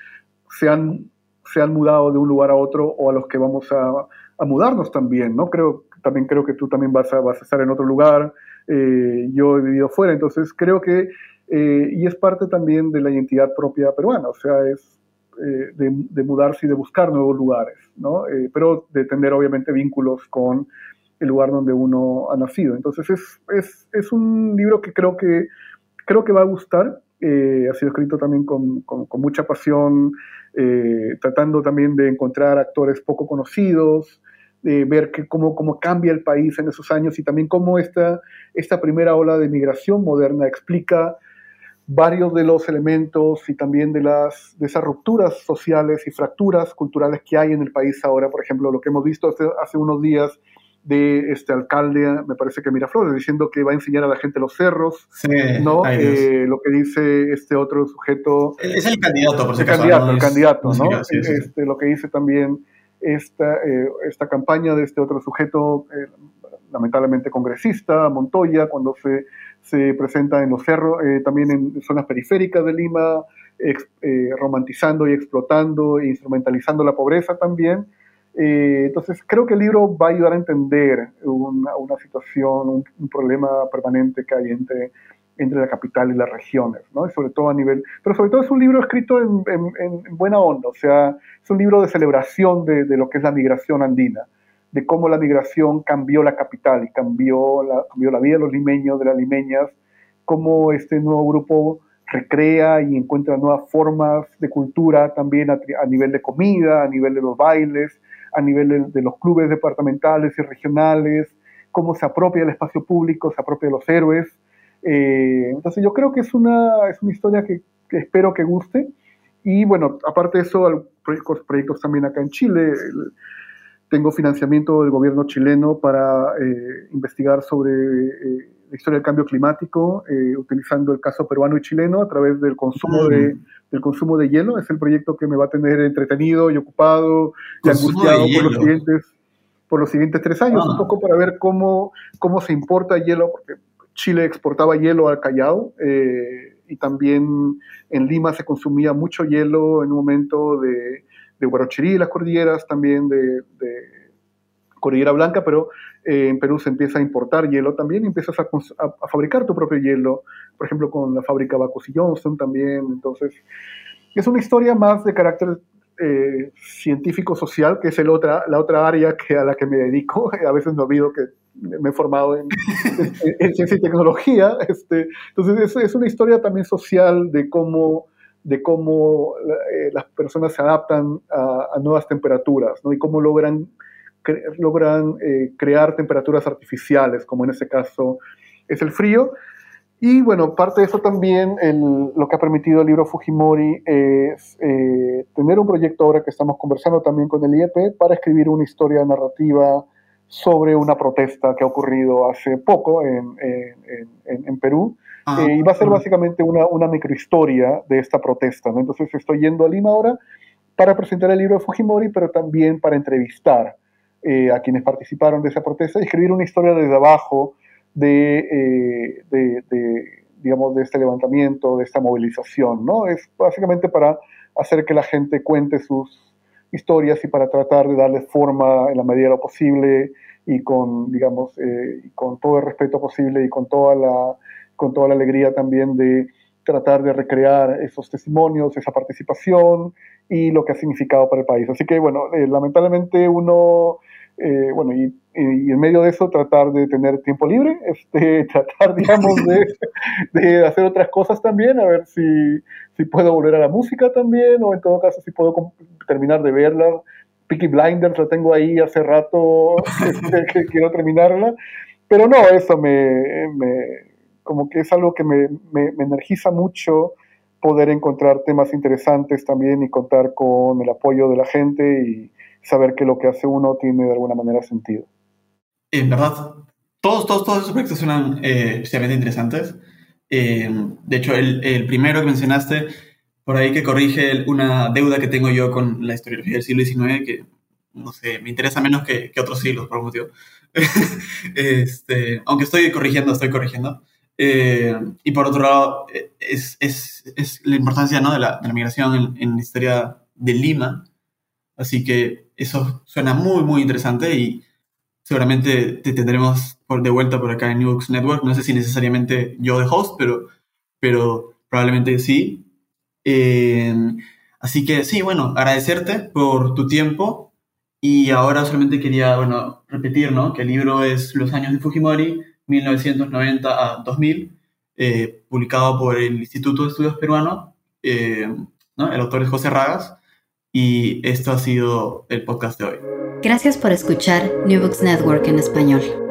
se han, se han mudado de un lugar a otro o a los que vamos a, a mudarnos también, ¿no? Creo, también creo que tú también vas a, vas a estar en otro lugar, eh, yo he vivido fuera, entonces creo que, eh, y es parte también de la identidad propia peruana, o sea, es, eh, de, mudarse y de buscar nuevos lugares, ¿no? Eh, pero de tener obviamente vínculos con el lugar donde uno ha nacido. Entonces es, es, es un libro que creo que, creo que va a gustar. Eh, ha sido escrito también con, con, mucha pasión, tratando también de encontrar actores poco conocidos, de ver que cómo, cómo cambia el país en esos años y también cómo esta, esta primera ola de migración moderna explica varios de los elementos y también de, las, de esas rupturas sociales y fracturas culturales que hay en el país ahora. Por ejemplo, lo que hemos visto hace, hace unos días de este alcalde, me parece que Miraflores, diciendo que va a enseñar a la gente los cerros, ¿no? Eh, lo que dice este otro sujeto. Es el candidato, por si el candidato, el candidato, ¿no? Este, lo que dice también esta, eh, esta campaña de este otro sujeto, eh, lamentablemente congresista, Montoya, cuando se, se presenta en los cerros, eh, también en zonas periféricas de Lima, eh, romantizando y explotando e instrumentalizando la pobreza también. entonces, creo que el libro va a ayudar a entender una, situación, un, problema permanente que hay entre, entre la capital y las regiones, ¿no? Y sobre todo a nivel, pero sobre todo es un libro escrito en, en, buena onda, o sea, es un libro de celebración de, lo que es la migración andina, de cómo la migración cambió la capital y cambió la, cambió la vida de los limeños, de las limeñas, cómo este nuevo grupo recrea y encuentra nuevas formas de cultura también a, nivel de comida, a nivel de los bailes, a nivel de, los clubes departamentales y regionales, cómo se apropia el espacio público, se apropia de los héroes, eh, entonces yo creo que es una, es una historia que, espero que guste. Y bueno, aparte de eso, proyectos, proyectos también acá en Chile. Tengo financiamiento del gobierno chileno para eh, investigar sobre eh, la historia del cambio climático, utilizando el caso peruano y chileno a través del consumo, de, del consumo de hielo. Es el proyecto que me va a tener entretenido y ocupado y angustiado por los siguientes por los siguientes tres años, un ah. poco para ver cómo, cómo se importa hielo, porque Chile exportaba hielo al Callao eh, y también en Lima se consumía mucho hielo en un momento de, de Huarochirí, las cordilleras, también de, Cordillera Blanca, pero eh, en Perú se empieza a importar hielo también y empiezas a, fabricar tu propio hielo, por ejemplo con la fábrica Bacus y Johnson también. Entonces, es una historia más de carácter eh, científico-social, que es el otra, la otra área que, a la que me dedico. A veces me olvido que me he formado en, ciencia y tecnología. Este, entonces, es, una historia también social de cómo, de cómo eh, las personas se adaptan a, nuevas temperaturas ¿no? y cómo logran, logran eh, crear temperaturas artificiales, como en este caso es el frío. Y bueno, parte de eso también, lo que ha permitido el libro Fujimori es eh, tener un proyecto ahora que estamos conversando también con el IEP para escribir una historia narrativa sobre una protesta que ha ocurrido hace poco en, en, en, Perú. Ah, eh, y va a ser básicamente una, una microhistoria de esta protesta. ¿no? Entonces estoy yendo a Lima ahora para presentar el libro de Fujimori, pero también para entrevistar eh, a quienes participaron de esa protesta y escribir una historia desde abajo eh, de, de, digamos, de este levantamiento, de esta movilización, ¿no? Es básicamente para hacer que la gente cuente sus historias y para tratar de darle forma en la medida de lo posible y con, digamos, con todo el respeto posible y con toda la, con toda la alegría también de tratar de recrear esos testimonios, esa participación y lo que ha significado para el país. Así que, bueno, eh, lamentablemente uno eh, bueno, y, en medio de eso tratar de tener tiempo libre, este, tratar, digamos, de, hacer otras cosas también, a ver si, si, puedo volver a la música también, o en todo caso si puedo terminar de verla. Peaky Blinders la tengo ahí hace rato este, quiero terminarla, pero no, eso me, como que es algo que me, me, me energiza mucho poder encontrar temas interesantes también y contar con el apoyo de la gente y, saber que lo que hace uno tiene de alguna manera sentido. En verdad, todos, todos, todos esos proyectos suenan eh, especialmente interesantes. Eh, de hecho, el, el, primero que mencionaste, por ahí que corrige una deuda que tengo yo con la historiografía del siglo XIX, que, no sé, me interesa menos que, que otros siglos, por un motivo. este, aunque estoy corrigiendo, estoy corrigiendo. Eh, y por otro lado, es, es, es la importancia ¿no? de, la, de, la, migración en, en, la historia de Lima. Así que eso suena muy, muy interesante y seguramente te tendremos por, de vuelta por acá en New Books Network. No sé si necesariamente yo de host, pero, pero probablemente sí. Eh, así que sí, bueno, agradecerte por tu tiempo y ahora solamente quería, bueno, repetir, ¿no? Que el libro es Los años de Fujimori, 1990 a 2000, eh, publicado por el Instituto de Estudios Peruanos, eh, ¿no? El autor es José Ragas. Y esto ha sido el podcast de hoy. Gracias por escuchar New Books Network en español.